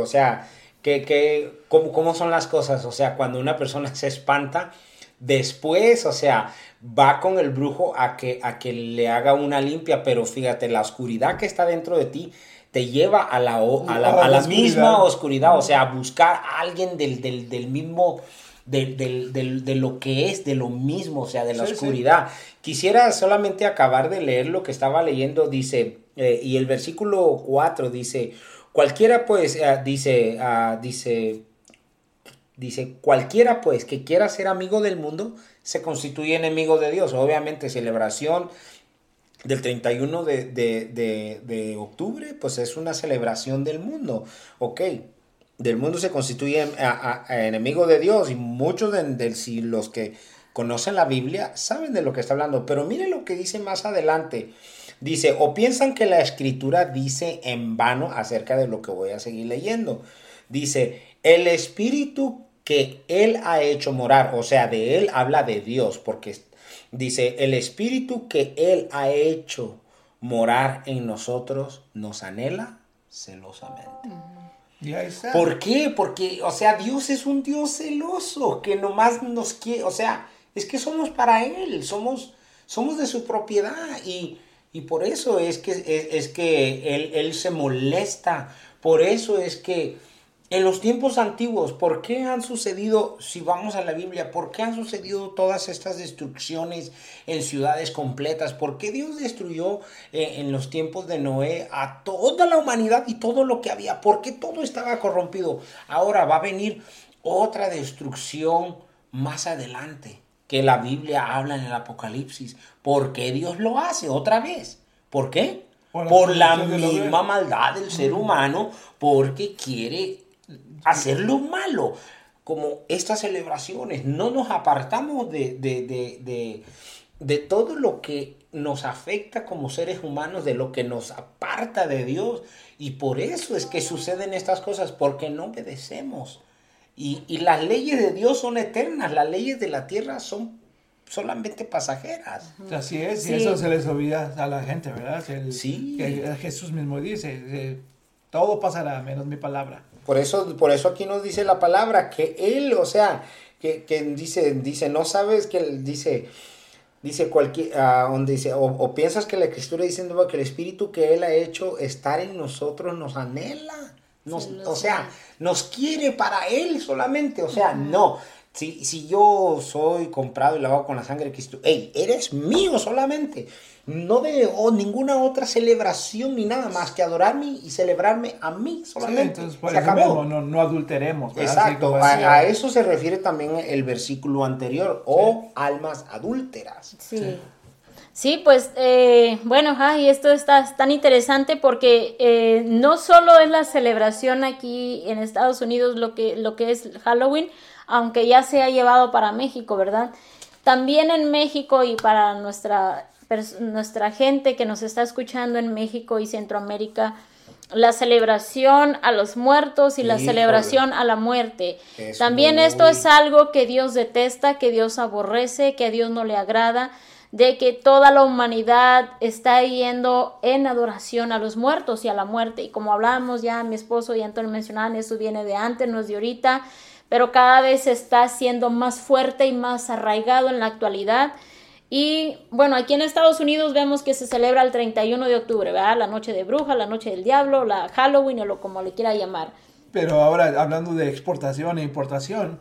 o sea, que, que, ¿cómo, ¿cómo son las cosas? O sea, cuando una persona se espanta, después, o sea, va con el brujo a que, a que le haga una limpia, pero fíjate, la oscuridad que está dentro de ti te lleva a la, a la, A la a la oscuridad. misma oscuridad, o sea, a buscar a alguien del, del, del mismo... del- del- del- de lo que es, de lo mismo, o sea, de la Sí, sí. oscuridad. Quisiera solamente acabar de leer lo que estaba leyendo, dice, eh, y el versículo 4 dice, cualquiera pues, eh, dice, ah, dice, dice, cualquiera pues que quiera ser amigo del mundo, se constituye enemigo de Dios. Obviamente, celebración del 31 de, de, de, de octubre, pues es una celebración del mundo, ok. Del mundo se constituye a- a- a enemigo de Dios y muchos de, los que conocen la Biblia saben de lo que está hablando, pero mire lo que dice más adelante. Dice, o piensan que la escritura dice en vano acerca de lo que voy a seguir leyendo. Dice, el espíritu que él ha hecho morar, o sea, de él habla de Dios, porque dice, el espíritu que él ha hecho morar en nosotros nos anhela celosamente. ¿Por qué? Porque, o sea, Dios es un Dios celoso que nomás nos quiere, o sea, es que somos para Él, somos, somos de su propiedad y, y por eso es que, es que él, él se molesta, por eso es que en los tiempos antiguos, ¿por qué han sucedido, si vamos a la Biblia, por qué han sucedido todas estas destrucciones en ciudades completas? ¿Por qué Dios destruyó eh, en los tiempos de Noé a toda la humanidad y todo lo que había? ¿Por qué todo estaba corrompido? Ahora va a venir otra destrucción más adelante que la Biblia habla en el Apocalipsis. ¿Por qué Dios lo hace otra vez? ¿Por qué? Por la Por la misma maldad del ser humano, porque quiere hacer lo malo. Como estas celebraciones, no nos apartamos de, de, de, de, de todo lo que nos afecta como seres humanos, de lo que nos aparta de Dios. Y por eso es que suceden estas cosas, porque no obedecemos. Y, y las leyes de Dios son eternas, las leyes de la tierra son solamente pasajeras. Así es, Sí. y eso se les olvida a la gente, ¿verdad? Que el- Sí. Que Jesús mismo dice, eh, todo pasará menos mi palabra. Por eso, por eso aquí nos dice la palabra que él, o sea, que, que dice, dice, no sabes que él dice, dice cualquier, ah, donde dice, o, o piensas que la escritura diciendo que el espíritu que él ha hecho estar en nosotros nos anhela, nos, Sí, lo o sea, nos quiere para él solamente, o sea, no. Si, si yo soy comprado y lavado con la sangre de Cristo, hey, eres mío solamente. No de o ninguna otra celebración ni nada más que adorarme y celebrarme a mí Sí, solamente. entonces, por Se eso acabó. mismo, no, no adulteremos. Exacto, a eso se refiere también el versículo anterior, o almas adúlteras. Sí. Sí, pues eh, bueno, y esto está tan interesante porque eh, no solo es la celebración aquí en Estados Unidos lo que, lo que es Halloween, aunque ya se ha llevado para México, ¿verdad? También en México y para nuestra, nuestra gente que nos está escuchando en México y Centroamérica, la celebración a los muertos y la celebración a la muerte. También esto es algo que Dios detesta, que Dios aborrece, que a Dios no le agrada de que toda la humanidad está yendo en adoración a los muertos y a la muerte. Y como hablábamos ya, mi esposo y Antonio mencionaban, eso viene de antes, no es de ahorita, pero cada vez está siendo más fuerte y más arraigado en la actualidad. Y bueno, aquí en Estados Unidos vemos que se celebra el 31 de octubre, ¿verdad? La noche de bruja, la noche del diablo, la Halloween o lo como le quiera llamar. Pero ahora hablando de exportación e importación,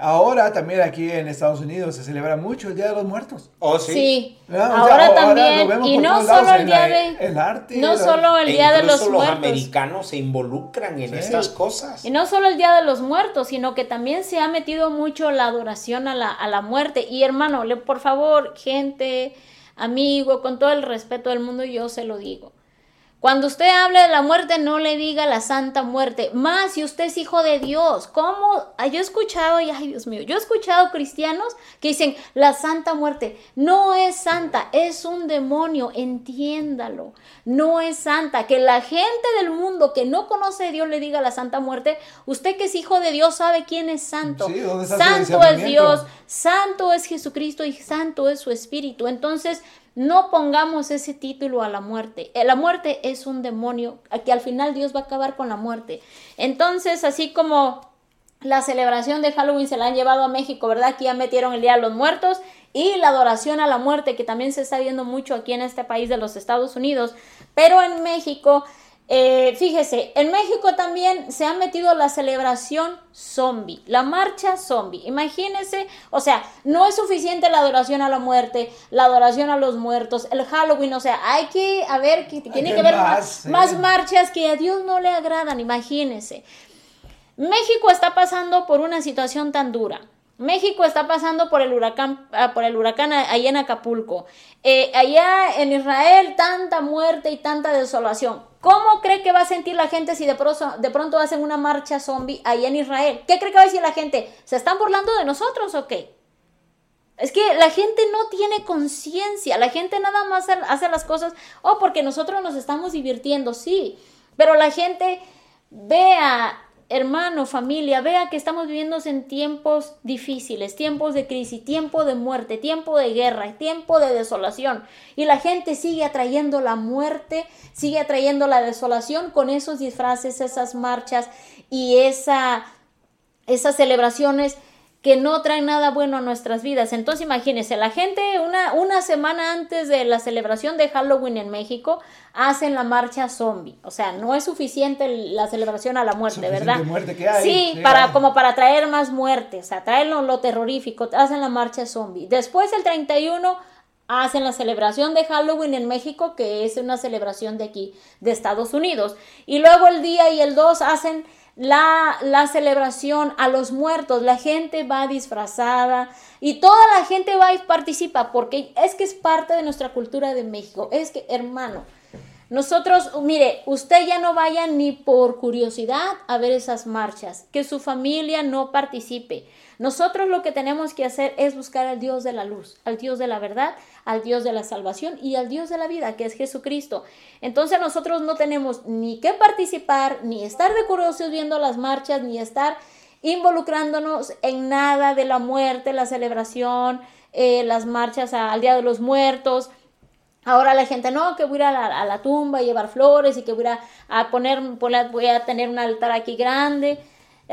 Ahora también aquí en Estados Unidos se celebra mucho el Día de los Muertos. Oh, sí. Sí. Ahora, también. y no solo el día de el arte, no solo el Día de los, los americanos se involucran en estas cosas. Y no solo el Día de los Muertos, sino que también se ha metido mucho la adoración a la, a la muerte. Y hermano, por favor, gente, amigo, con todo el respeto del mundo, yo se lo digo. Cuando usted hable de la muerte, no le diga la santa muerte. Más si usted es hijo de Dios. ¿Cómo? Ah, yo he escuchado, y ay Dios mío, yo he escuchado cristianos que dicen la santa muerte. No es santa, es un demonio, entiéndalo. No es santa. Que la gente del mundo que no conoce a Dios le diga la santa muerte. Usted que es hijo de Dios sabe quién es santo. santo es Dios, santo es Jesucristo y santo es su espíritu. Entonces, no pongamos ese título a la muerte. Eh, la muerte es un demonio, que al final Dios va a acabar con la muerte. Entonces, así como la celebración de Halloween se la han llevado a México, ¿verdad? Aquí ya metieron el Día de los Muertos y la adoración a la muerte, que también se está viendo mucho aquí en este país de los Estados Unidos. Pero en México eh, fíjese, en México también se ha metido la celebración zombie, la marcha zombie. Imagínense, o sea, no es suficiente la adoración a la muerte, la adoración a los muertos, el Halloween, o sea, hay que, a ver, que tiene que haber más, más marchas que a Dios no le agradan, imagínense. México está pasando por una situación tan dura. México está pasando por el huracán, ah, por el huracán allá en Acapulco. Eh, allá en Israel, tanta muerte y tanta desolación. ¿Cómo cree que va a sentir la gente si de pronto, de pronto hacen una marcha zombie ahí en Israel? ¿Qué cree que va a decir la gente? ¿Se están burlando de nosotros o qué? Es que la gente no tiene conciencia, la gente nada más hace las cosas, oh, porque nosotros nos estamos divirtiendo, sí, pero la gente vea hermano, familia, vea que estamos viviendo en tiempos difíciles, tiempos de crisis, tiempo de muerte, tiempo de guerra, tiempo de desolación. Y la gente sigue atrayendo la muerte, sigue atrayendo la desolación con esos disfraces, esas marchas y esa, esas celebraciones que no traen nada bueno a nuestras vidas. Entonces imagínense, la gente una, una semana antes de la celebración de Halloween en México hacen la marcha zombie. O sea, no es suficiente la celebración a la muerte, ¿verdad? Muerte que hay. Sí, para, como para traer más muerte, o sea, traer lo, terrorífico, hacen la marcha zombie. Después el 31 hacen la celebración de Halloween en México, que es una celebración de aquí, de Estados Unidos. Y luego el día y el 2 hacen la, la celebración a los muertos, la gente va disfrazada y toda la gente va y participa porque es que es parte de nuestra cultura de México. Es que, hermano, nosotros, mire, usted ya no vaya ni por curiosidad a ver esas marchas, que su familia no participe. Nosotros lo que tenemos que hacer es buscar al Dios de la luz, al Dios de la verdad, al Dios de la salvación y al Dios de la vida, que es Jesucristo. Entonces nosotros no tenemos ni que participar, ni estar de curiosos viendo las marchas, ni estar involucrándonos en nada de la muerte, la celebración, eh, las marchas al Día de los Muertos. Ahora la gente, no, que voy a ir a la, tumba y llevar flores y que voy a, a poner, voy a tener un altar aquí grande.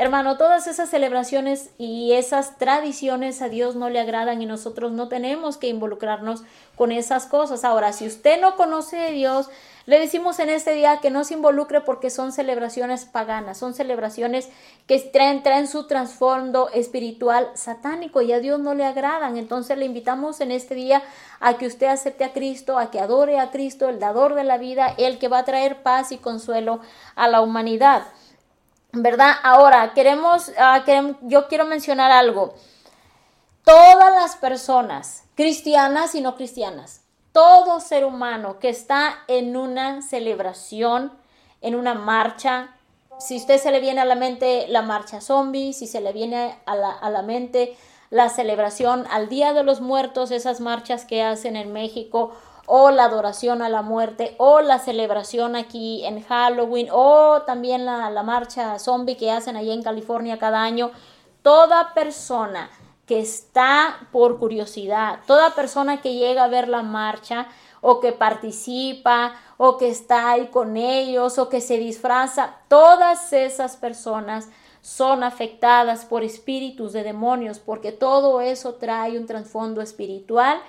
Hermano, todas esas celebraciones y esas tradiciones a Dios no le agradan y nosotros no tenemos que involucrarnos con esas cosas. Ahora, si usted no conoce a Dios, le decimos en este día que no se involucre porque son celebraciones paganas, son celebraciones que traen, traen su trasfondo espiritual satánico y a Dios no le agradan. Entonces le invitamos en este día a que usted acepte a Cristo, a que adore a Cristo, el dador de la vida, el que va a traer paz y consuelo a la humanidad. ¿Verdad? Ahora, queremos, ah, yo quiero mencionar algo. Todas las personas, cristianas y no cristianas, todo ser humano que está en una celebración, en una marcha, si usted se le viene a la mente la marcha zombie, si se le viene a la, a la mente la celebración al Día de los Muertos, esas marchas que hacen en México, o la adoración a la muerte, o la celebración aquí en Halloween, o también la, la marcha zombie que hacen allí en California cada año. Toda persona que está por curiosidad, toda persona que llega a ver la marcha o que participa o que está ahí con ellos o que se disfraza, todas esas personas son afectadas por espíritus de demonios porque todo eso trae un trasfondo espiritual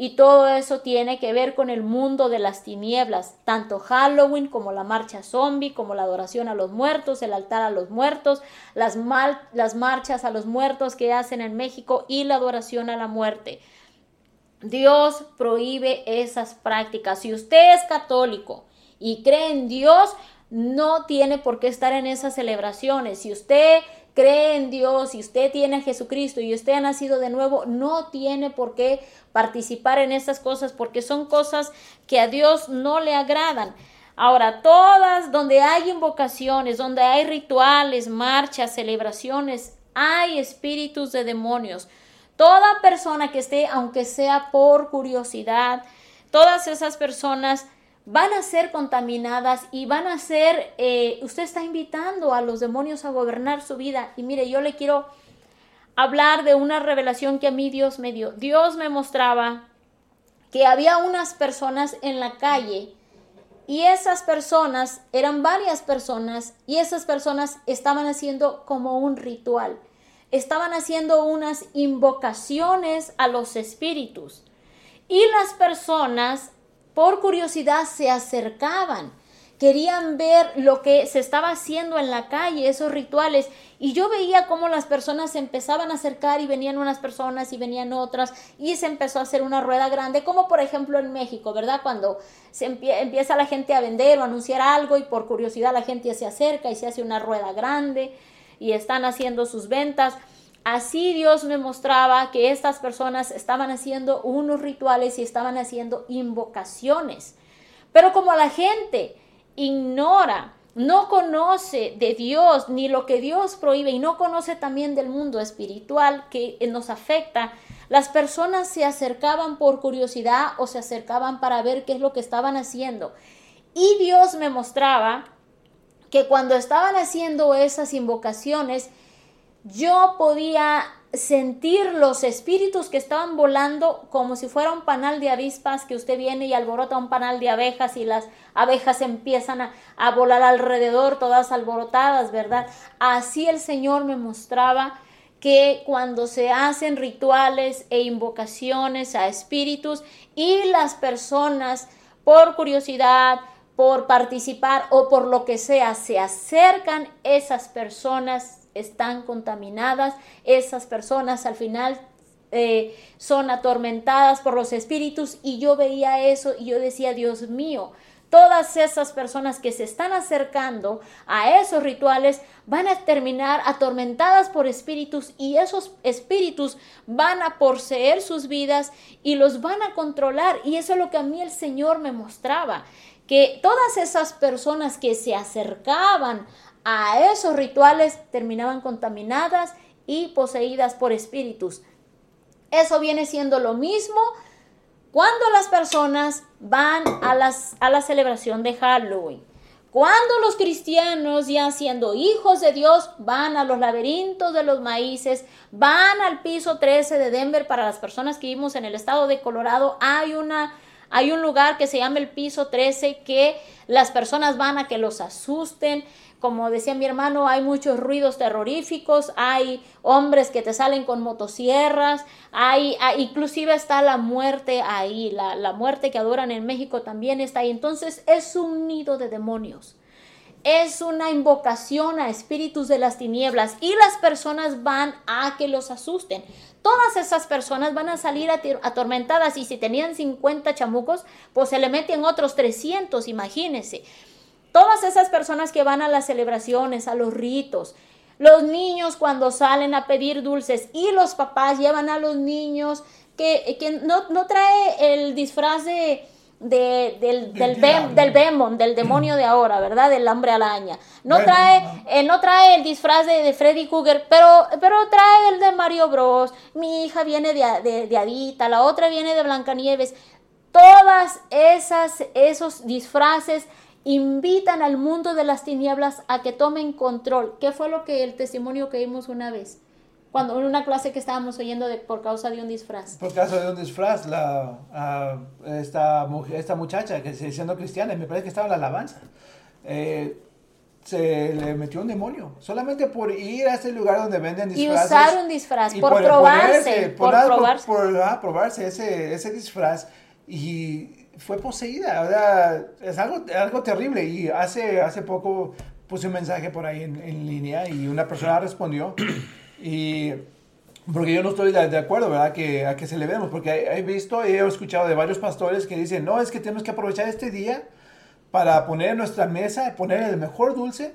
y todo eso tiene que ver con el mundo de las tinieblas, tanto Halloween como la marcha zombie, como la adoración a los muertos, el altar a los muertos, las, las marchas a los muertos que hacen en México y la adoración a la muerte. Dios prohíbe esas prácticas. Si usted es católico y cree en Dios, no tiene por qué estar en esas celebraciones. Si usted cree en Dios, si usted tiene a Jesucristo y usted ha nacido de nuevo, no tiene por qué participar en estas cosas porque son cosas que a Dios no le agradan. Ahora, todas donde hay invocaciones, donde hay rituales, marchas, celebraciones, hay espíritus de demonios. Toda persona que esté, aunque sea por curiosidad, todas esas personas van a ser contaminadas y van a ser, eh, usted está invitando a los demonios a gobernar su vida. Y mire, yo le quiero hablar de una revelación que a mí Dios me dio. Dios me mostraba que había unas personas en la calle y esas personas eran varias personas y esas personas estaban haciendo como un ritual. Estaban haciendo unas invocaciones a los espíritus. Y las personas por curiosidad se acercaban, querían ver lo que se estaba haciendo en la calle, esos rituales, y yo veía cómo las personas se empezaban a acercar y venían unas personas y venían otras, y se empezó a hacer una rueda grande, como por ejemplo en México, ¿verdad? Cuando se empieza la gente a vender o anunciar algo y por curiosidad la gente se acerca y se hace una rueda grande y están haciendo sus ventas. Así Dios me mostraba que estas personas estaban haciendo unos rituales y estaban haciendo invocaciones. Pero como la gente ignora, no conoce de Dios ni lo que Dios prohíbe y no conoce también del mundo espiritual que nos afecta, las personas se acercaban por curiosidad o se acercaban para ver qué es lo que estaban haciendo. Y Dios me mostraba que cuando estaban haciendo esas invocaciones, yo podía sentir los espíritus que estaban volando como si fuera un panal de avispas que usted viene y alborota un panal de abejas y las abejas empiezan a, volar alrededor todas alborotadas, ¿verdad? Así el Señor me mostraba que cuando se hacen rituales e invocaciones a espíritus y las personas por curiosidad, por participar o por lo que sea, se acercan esas personas están contaminadas, esas personas al final eh, son atormentadas por los espíritus y yo veía eso y yo decía, Dios mío, todas esas personas que se están acercando a esos rituales van a terminar atormentadas por espíritus y esos espíritus van a poseer sus vidas y los van a controlar y eso es lo que a mí el Señor me mostraba que todas esas personas que se acercaban a esos rituales terminaban contaminadas y poseídas por espíritus. Eso viene siendo lo mismo cuando las personas van a, las, a la celebración de Halloween. Cuando los cristianos, ya siendo hijos de Dios, van a los laberintos de los maíces, van al piso 13 de Denver, para las personas que vivimos en el estado de Colorado, hay una hay un lugar que se llama el piso 13 que las personas van a que los asusten, como decía mi hermano, hay muchos ruidos terroríficos, hay hombres que te salen con motosierras, hay, inclusive está la muerte ahí, la, la muerte que adoran en México también está ahí. Entonces es un nido de demonios es una invocación a espíritus de las tinieblas y las personas van a que los asusten. Todas esas personas van a salir atormentadas y si tenían 50 chamucos, pues se le meten otros 300, imagínense. Todas esas personas que van a las celebraciones, a los ritos, los niños cuando salen a pedir dulces y los papás llevan a los niños que, que no, no trae el disfraz de, de- del, del, Del bem- diablo. del Bemon, del demonio de ahora, ¿verdad? Del hambre araña. No Bueno, trae, no. eh, no trae el disfraz de, de Freddy Krueger, pero, pero trae el de Mario Bros. Mi hija viene de, de, de Adita, la otra viene de Blancanieves. Todas esas, esos disfraces invitan al mundo de las tinieblas a que tomen control. ¿Qué fue lo que el testimonio que vimos una vez? Cuando en una clase que estábamos oyendo de, por causa de un disfraz. Por caso de un disfraz, la, ah, esta, mujer, esta muchacha que se siendo cristiana, me parece que estaba en la alabanza, eh, se le metió un demonio, solamente por ir a ese lugar donde venden Y disfraces. usar un disfraz, y por por probarse, ponerse, por nada, probarse. por, ah, probarse ese, ese disfraz y fue poseída, sea, es algo, algo terrible y hace, hace poco puse un mensaje por ahí en, en línea y una persona respondió y porque yo no estoy de, acuerdo, ¿verdad? Que, a que celebremos, porque he, he visto y he escuchado de varios pastores que dicen, no, es que tenemos que aprovechar este día para poner en nuestra mesa, poner el mejor dulce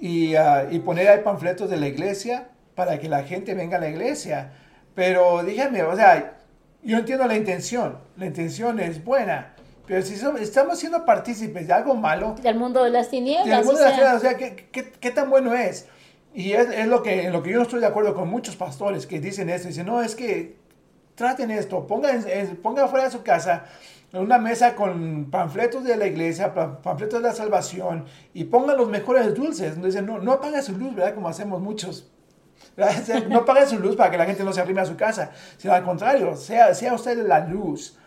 y, ah, y poner ahí panfletos de la iglesia para que la gente venga a la iglesia. Pero díganme, o sea, yo entiendo la intención, la intención es buena, pero si somos- estamos siendo partícipes de algo malo, Del mundo de las tinieblas. el mundo o de la sea, ciudad, o sea, ¿qué, qué, qué tan bueno es? Y es, es lo que, en lo que yo no estoy de acuerdo con muchos pastores que dicen esto. Dicen, no, es que traten esto, pongan, pongan fuera de su casa una mesa con panfletos de la iglesia, pa- panfletos de la salvación y pongan los mejores dulces. Dicen, no, no su luz, ¿verdad? Como hacemos muchos. [laughs] No apaguen su luz para que la gente no se arrime a su casa, sino al contrario, sea, sea usted la luz.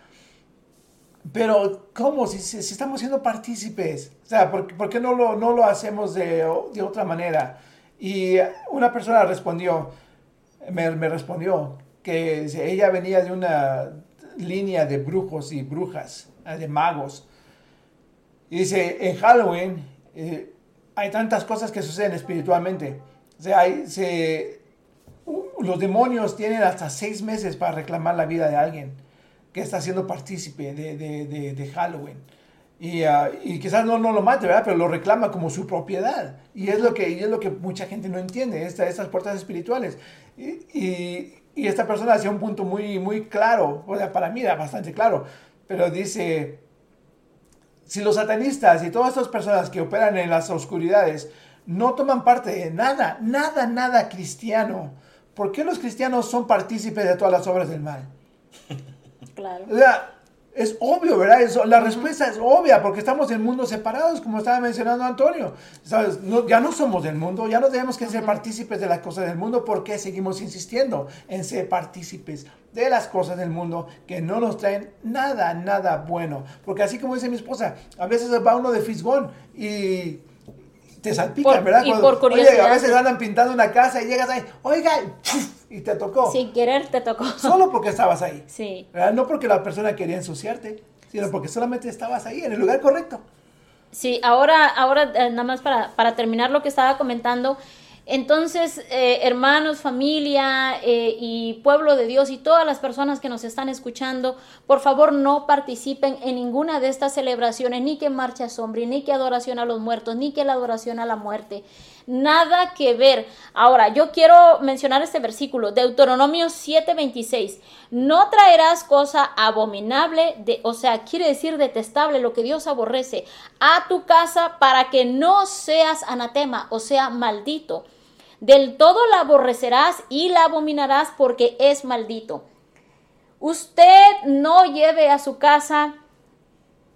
Pero, ¿cómo? Si, si- estamos siendo partícipes. O sea, ¿por, qué no lo, no lo hacemos de, de otra manera? Y una persona respondió, me, me respondió, que ella venía de una línea de brujos y brujas, eh, de magos. Y dice, en Halloween eh, hay tantas cosas que suceden espiritualmente. O sea, se, uh, los demonios tienen hasta seis meses para reclamar la vida de alguien que está siendo partícipe de, de, de, de Halloween. Y, ah, y quizás no, no lo mate, ¿verdad? Pero lo reclama como su propiedad. Y es lo que, y es lo que mucha gente no entiende, esta, estas puertas espirituales. Y, y, y esta persona hacía un punto muy, muy claro, o sea, para mí era bastante claro, pero dice, si los satanistas y todas estas personas que operan en las oscuridades no toman parte de nada, nada, nada cristiano, ¿por qué los cristianos son partícipes de todas las obras del mal? [laughs] Claro. O sea, es obvio, ¿verdad? Eso- la respuesta es obvia, porque estamos en mundos separados, como estaba mencionando Antonio. ¿Sabes? No- ya no somos del mundo, ya no tenemos que ser partícipes de las cosas del mundo, ¿por qué seguimos insistiendo en ser partícipes de las cosas del mundo que no nos traen nada, nada bueno? Porque así como dice mi esposa, a veces va uno de fisgón y te salpican, Por- ¿verdad? y por oye, curiosidad. a veces andan pintando una casa y llegas ahí, oiga, y te tocó. Sin querer te tocó. Solo porque estabas ahí. Sí. ¿verdad? No porque la persona quería ensuciarte, sino porque solamente estabas ahí, en el lugar correcto. Sí, ahora, ahora eh, nada más para, para terminar lo que estaba comentando. Entonces, eh, hermanos, familia eh, y pueblo de Dios y todas las personas que nos están escuchando, por favor no participen en ninguna de estas celebraciones, ni que marcha sombra, ni que adoración a los muertos, ni que la adoración a la muerte. Nada que ver. Ahora, yo quiero mencionar este versículo, Deuteronomio 7:26. No traerás cosa abominable, de, o sea, quiere decir detestable, lo que Dios aborrece, a tu casa para que no seas anatema, o sea, maldito. Del todo la aborrecerás y la abominarás porque es maldito. Usted no lleve a su casa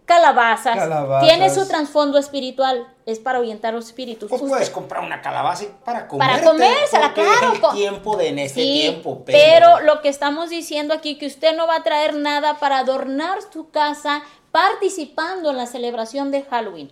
calabazas. Calabazas. Tiene su trasfondo espiritual. Es para ahuyentar los espíritus. Pues puedes comprar una calabaza para comer. Para comérsela, claro, Es el tiempo de en este Sí, tiempo, pero... pero, lo que estamos diciendo aquí, que usted no va a traer nada para adornar su casa participando en la celebración de Halloween.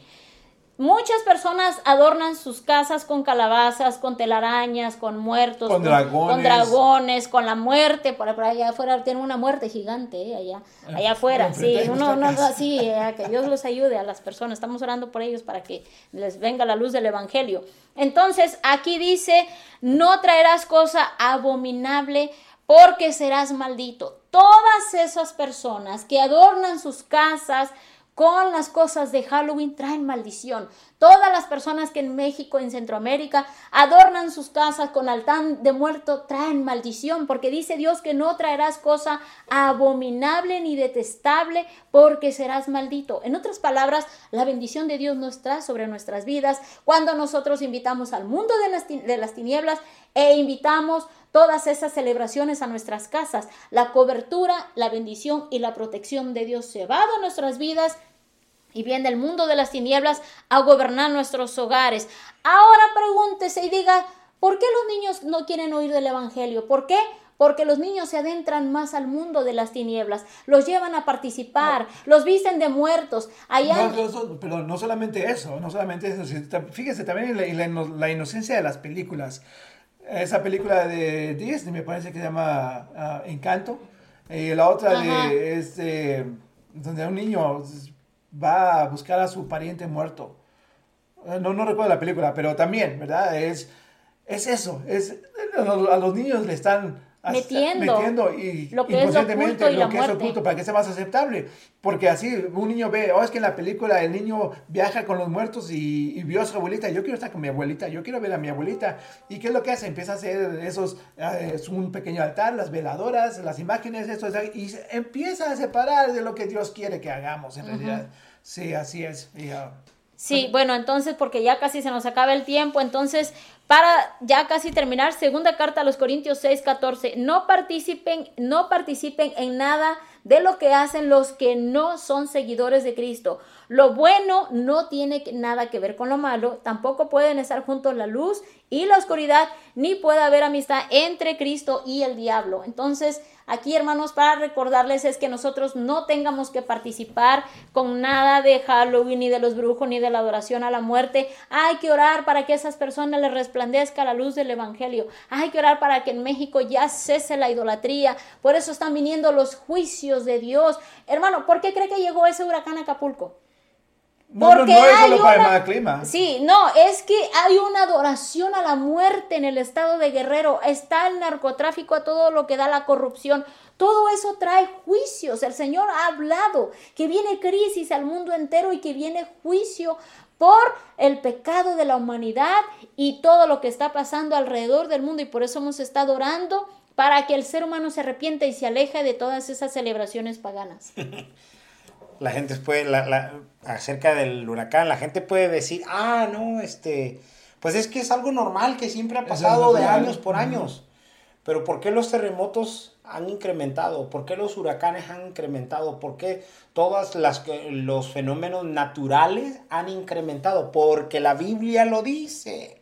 Muchas personas adornan sus casas con calabazas, con telarañas, con muertos, Con dragones. con dragones, con la muerte. Por, por allá afuera tienen una muerte gigante, eh, allá, allá afuera. Sí, uno, eh, que Dios los ayude a las personas. Estamos orando por ellos para que les venga la luz del Evangelio. Entonces, aquí dice, no traerás cosa abominable porque serás maldito. Todas esas personas que adornan sus casas con las cosas de Halloween traen maldición. Todas las personas que en México, en Centroamérica, adornan sus casas con altar de muerto, traen maldición, porque dice Dios que no traerás cosa abominable ni detestable, porque serás maldito. En otras palabras, la bendición de Dios no está sobre nuestras vidas cuando nosotros invitamos al mundo de las, de las tinieblas e invitamos todas esas celebraciones a nuestras casas. La cobertura, la bendición y la protección de Dios se va de nuestras vidas y viene el mundo de las tinieblas a gobernar nuestros hogares. Ahora pregúntese y diga, ¿por qué los niños no quieren oír del Evangelio? ¿Por qué? Porque los niños se adentran más al mundo de las tinieblas, los llevan a participar, los visten de muertos. Allá... No, no, perdón, no solamente eso, no solamente eso. Fíjese también en la, la, inocencia de las películas. Esa película de Disney me parece que se llama uh, Encanto. Y la otra de, este, donde un niño va a buscar a su pariente muerto. Eh, no, no recuerdo la película, pero también, ¿verdad? Es, es eso, es, a los niños le están metiendo, metiendo y lo que es oculto y lo que es oculto para que sea más aceptable. Porque así un niño ve, oh, es que en la película el niño viaja con los muertos y, vio a su abuelita, yo quiero estar con mi abuelita, yo quiero ver a mi abuelita. ¿Y qué es lo que hace? Empieza a hacer esos, eh, es un pequeño altar, las veladoras, las imágenes, eso, y empieza a separar de lo que Dios quiere que hagamos en realidad. Sí, así es. Ah, sí, bueno, entonces, porque ya casi se nos acaba el tiempo, entonces para ya casi terminar, segunda carta a los Corintios 6, 14, no participen, no participen en nada de lo que hacen los que no son seguidores de Cristo. Lo bueno no tiene nada que ver con lo malo, tampoco pueden estar juntos la luz y la oscuridad, ni puede haber amistad entre Cristo y el diablo. Entonces, aquí hermanos, para recordarles es que nosotros no tengamos que participar con nada de Halloween, ni de los brujos, ni de la adoración a la muerte. Hay que orar para que esas personas les resplandezca la luz del Evangelio. Hay que orar para que en México ya cese la idolatría. Por eso están viniendo los juicios de Dios. Hermano, ¿por qué cree que llegó ese huracán a Acapulco? Porque no, es hay una, clima. Sí, no, es que hay una adoración a la muerte en el estado de Guerrero. Está el narcotráfico a todo lo que da la corrupción. Todo eso trae juicios. El Señor ha hablado que viene crisis al mundo entero y que viene juicio por el pecado de la humanidad y todo lo que está pasando alrededor del mundo. Y por eso hemos estado orando para que el ser humano se arrepienta y se aleje de todas esas celebraciones paganas. [laughs] la gente puede, la, acerca del huracán, la gente puede decir, ah, no, este, pues es que es algo normal que siempre ha pasado de años por años. Pero ¿por qué los terremotos han incrementado? ¿Por qué los huracanes han incrementado? ¿Por qué todos los fenómenos naturales han incrementado? Porque la Biblia lo dice.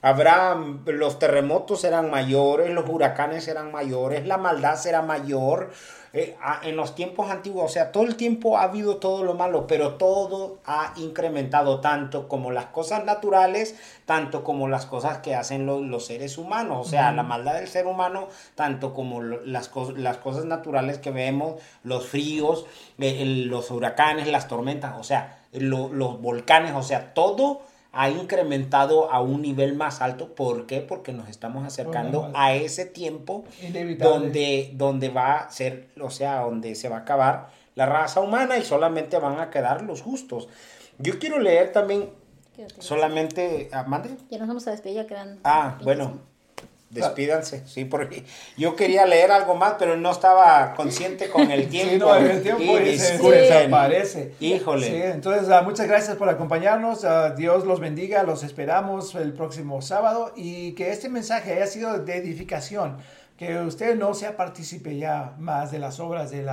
Habrá, los terremotos serán mayores, los huracanes serán mayores, la maldad será mayor, eh, en los tiempos antiguos, o sea, todo el tiempo ha habido todo lo malo, pero todo ha incrementado tanto como las cosas naturales, tanto como las cosas que hacen los, seres humanos, o sea, la maldad del ser humano, tanto como las, las cosas naturales que vemos, los fríos, eh, los huracanes, las tormentas, o sea, los volcanes, o sea, todo ha incrementado a un nivel más alto. ¿Por qué? Porque nos estamos acercando a ese tiempo donde, donde va a ser, o sea, donde se va a acabar la raza humana y solamente van a quedar los justos. Yo quiero leer también solamente... Ah, ¿Mande? Ya nos vamos a despedir, ya quedan... Ah, bueno. Despídanse, sí, porque yo quería leer algo más, pero no estaba consciente con el [laughs] tiempo. Sí, no, el tiempo y se, desaparece. Híjole. Sí, entonces, uh, muchas gracias por acompañarnos. Uh, Dios los bendiga. Los esperamos el próximo sábado y que este mensaje haya sido de edificación. Que usted no sea partícipe ya más de las obras de la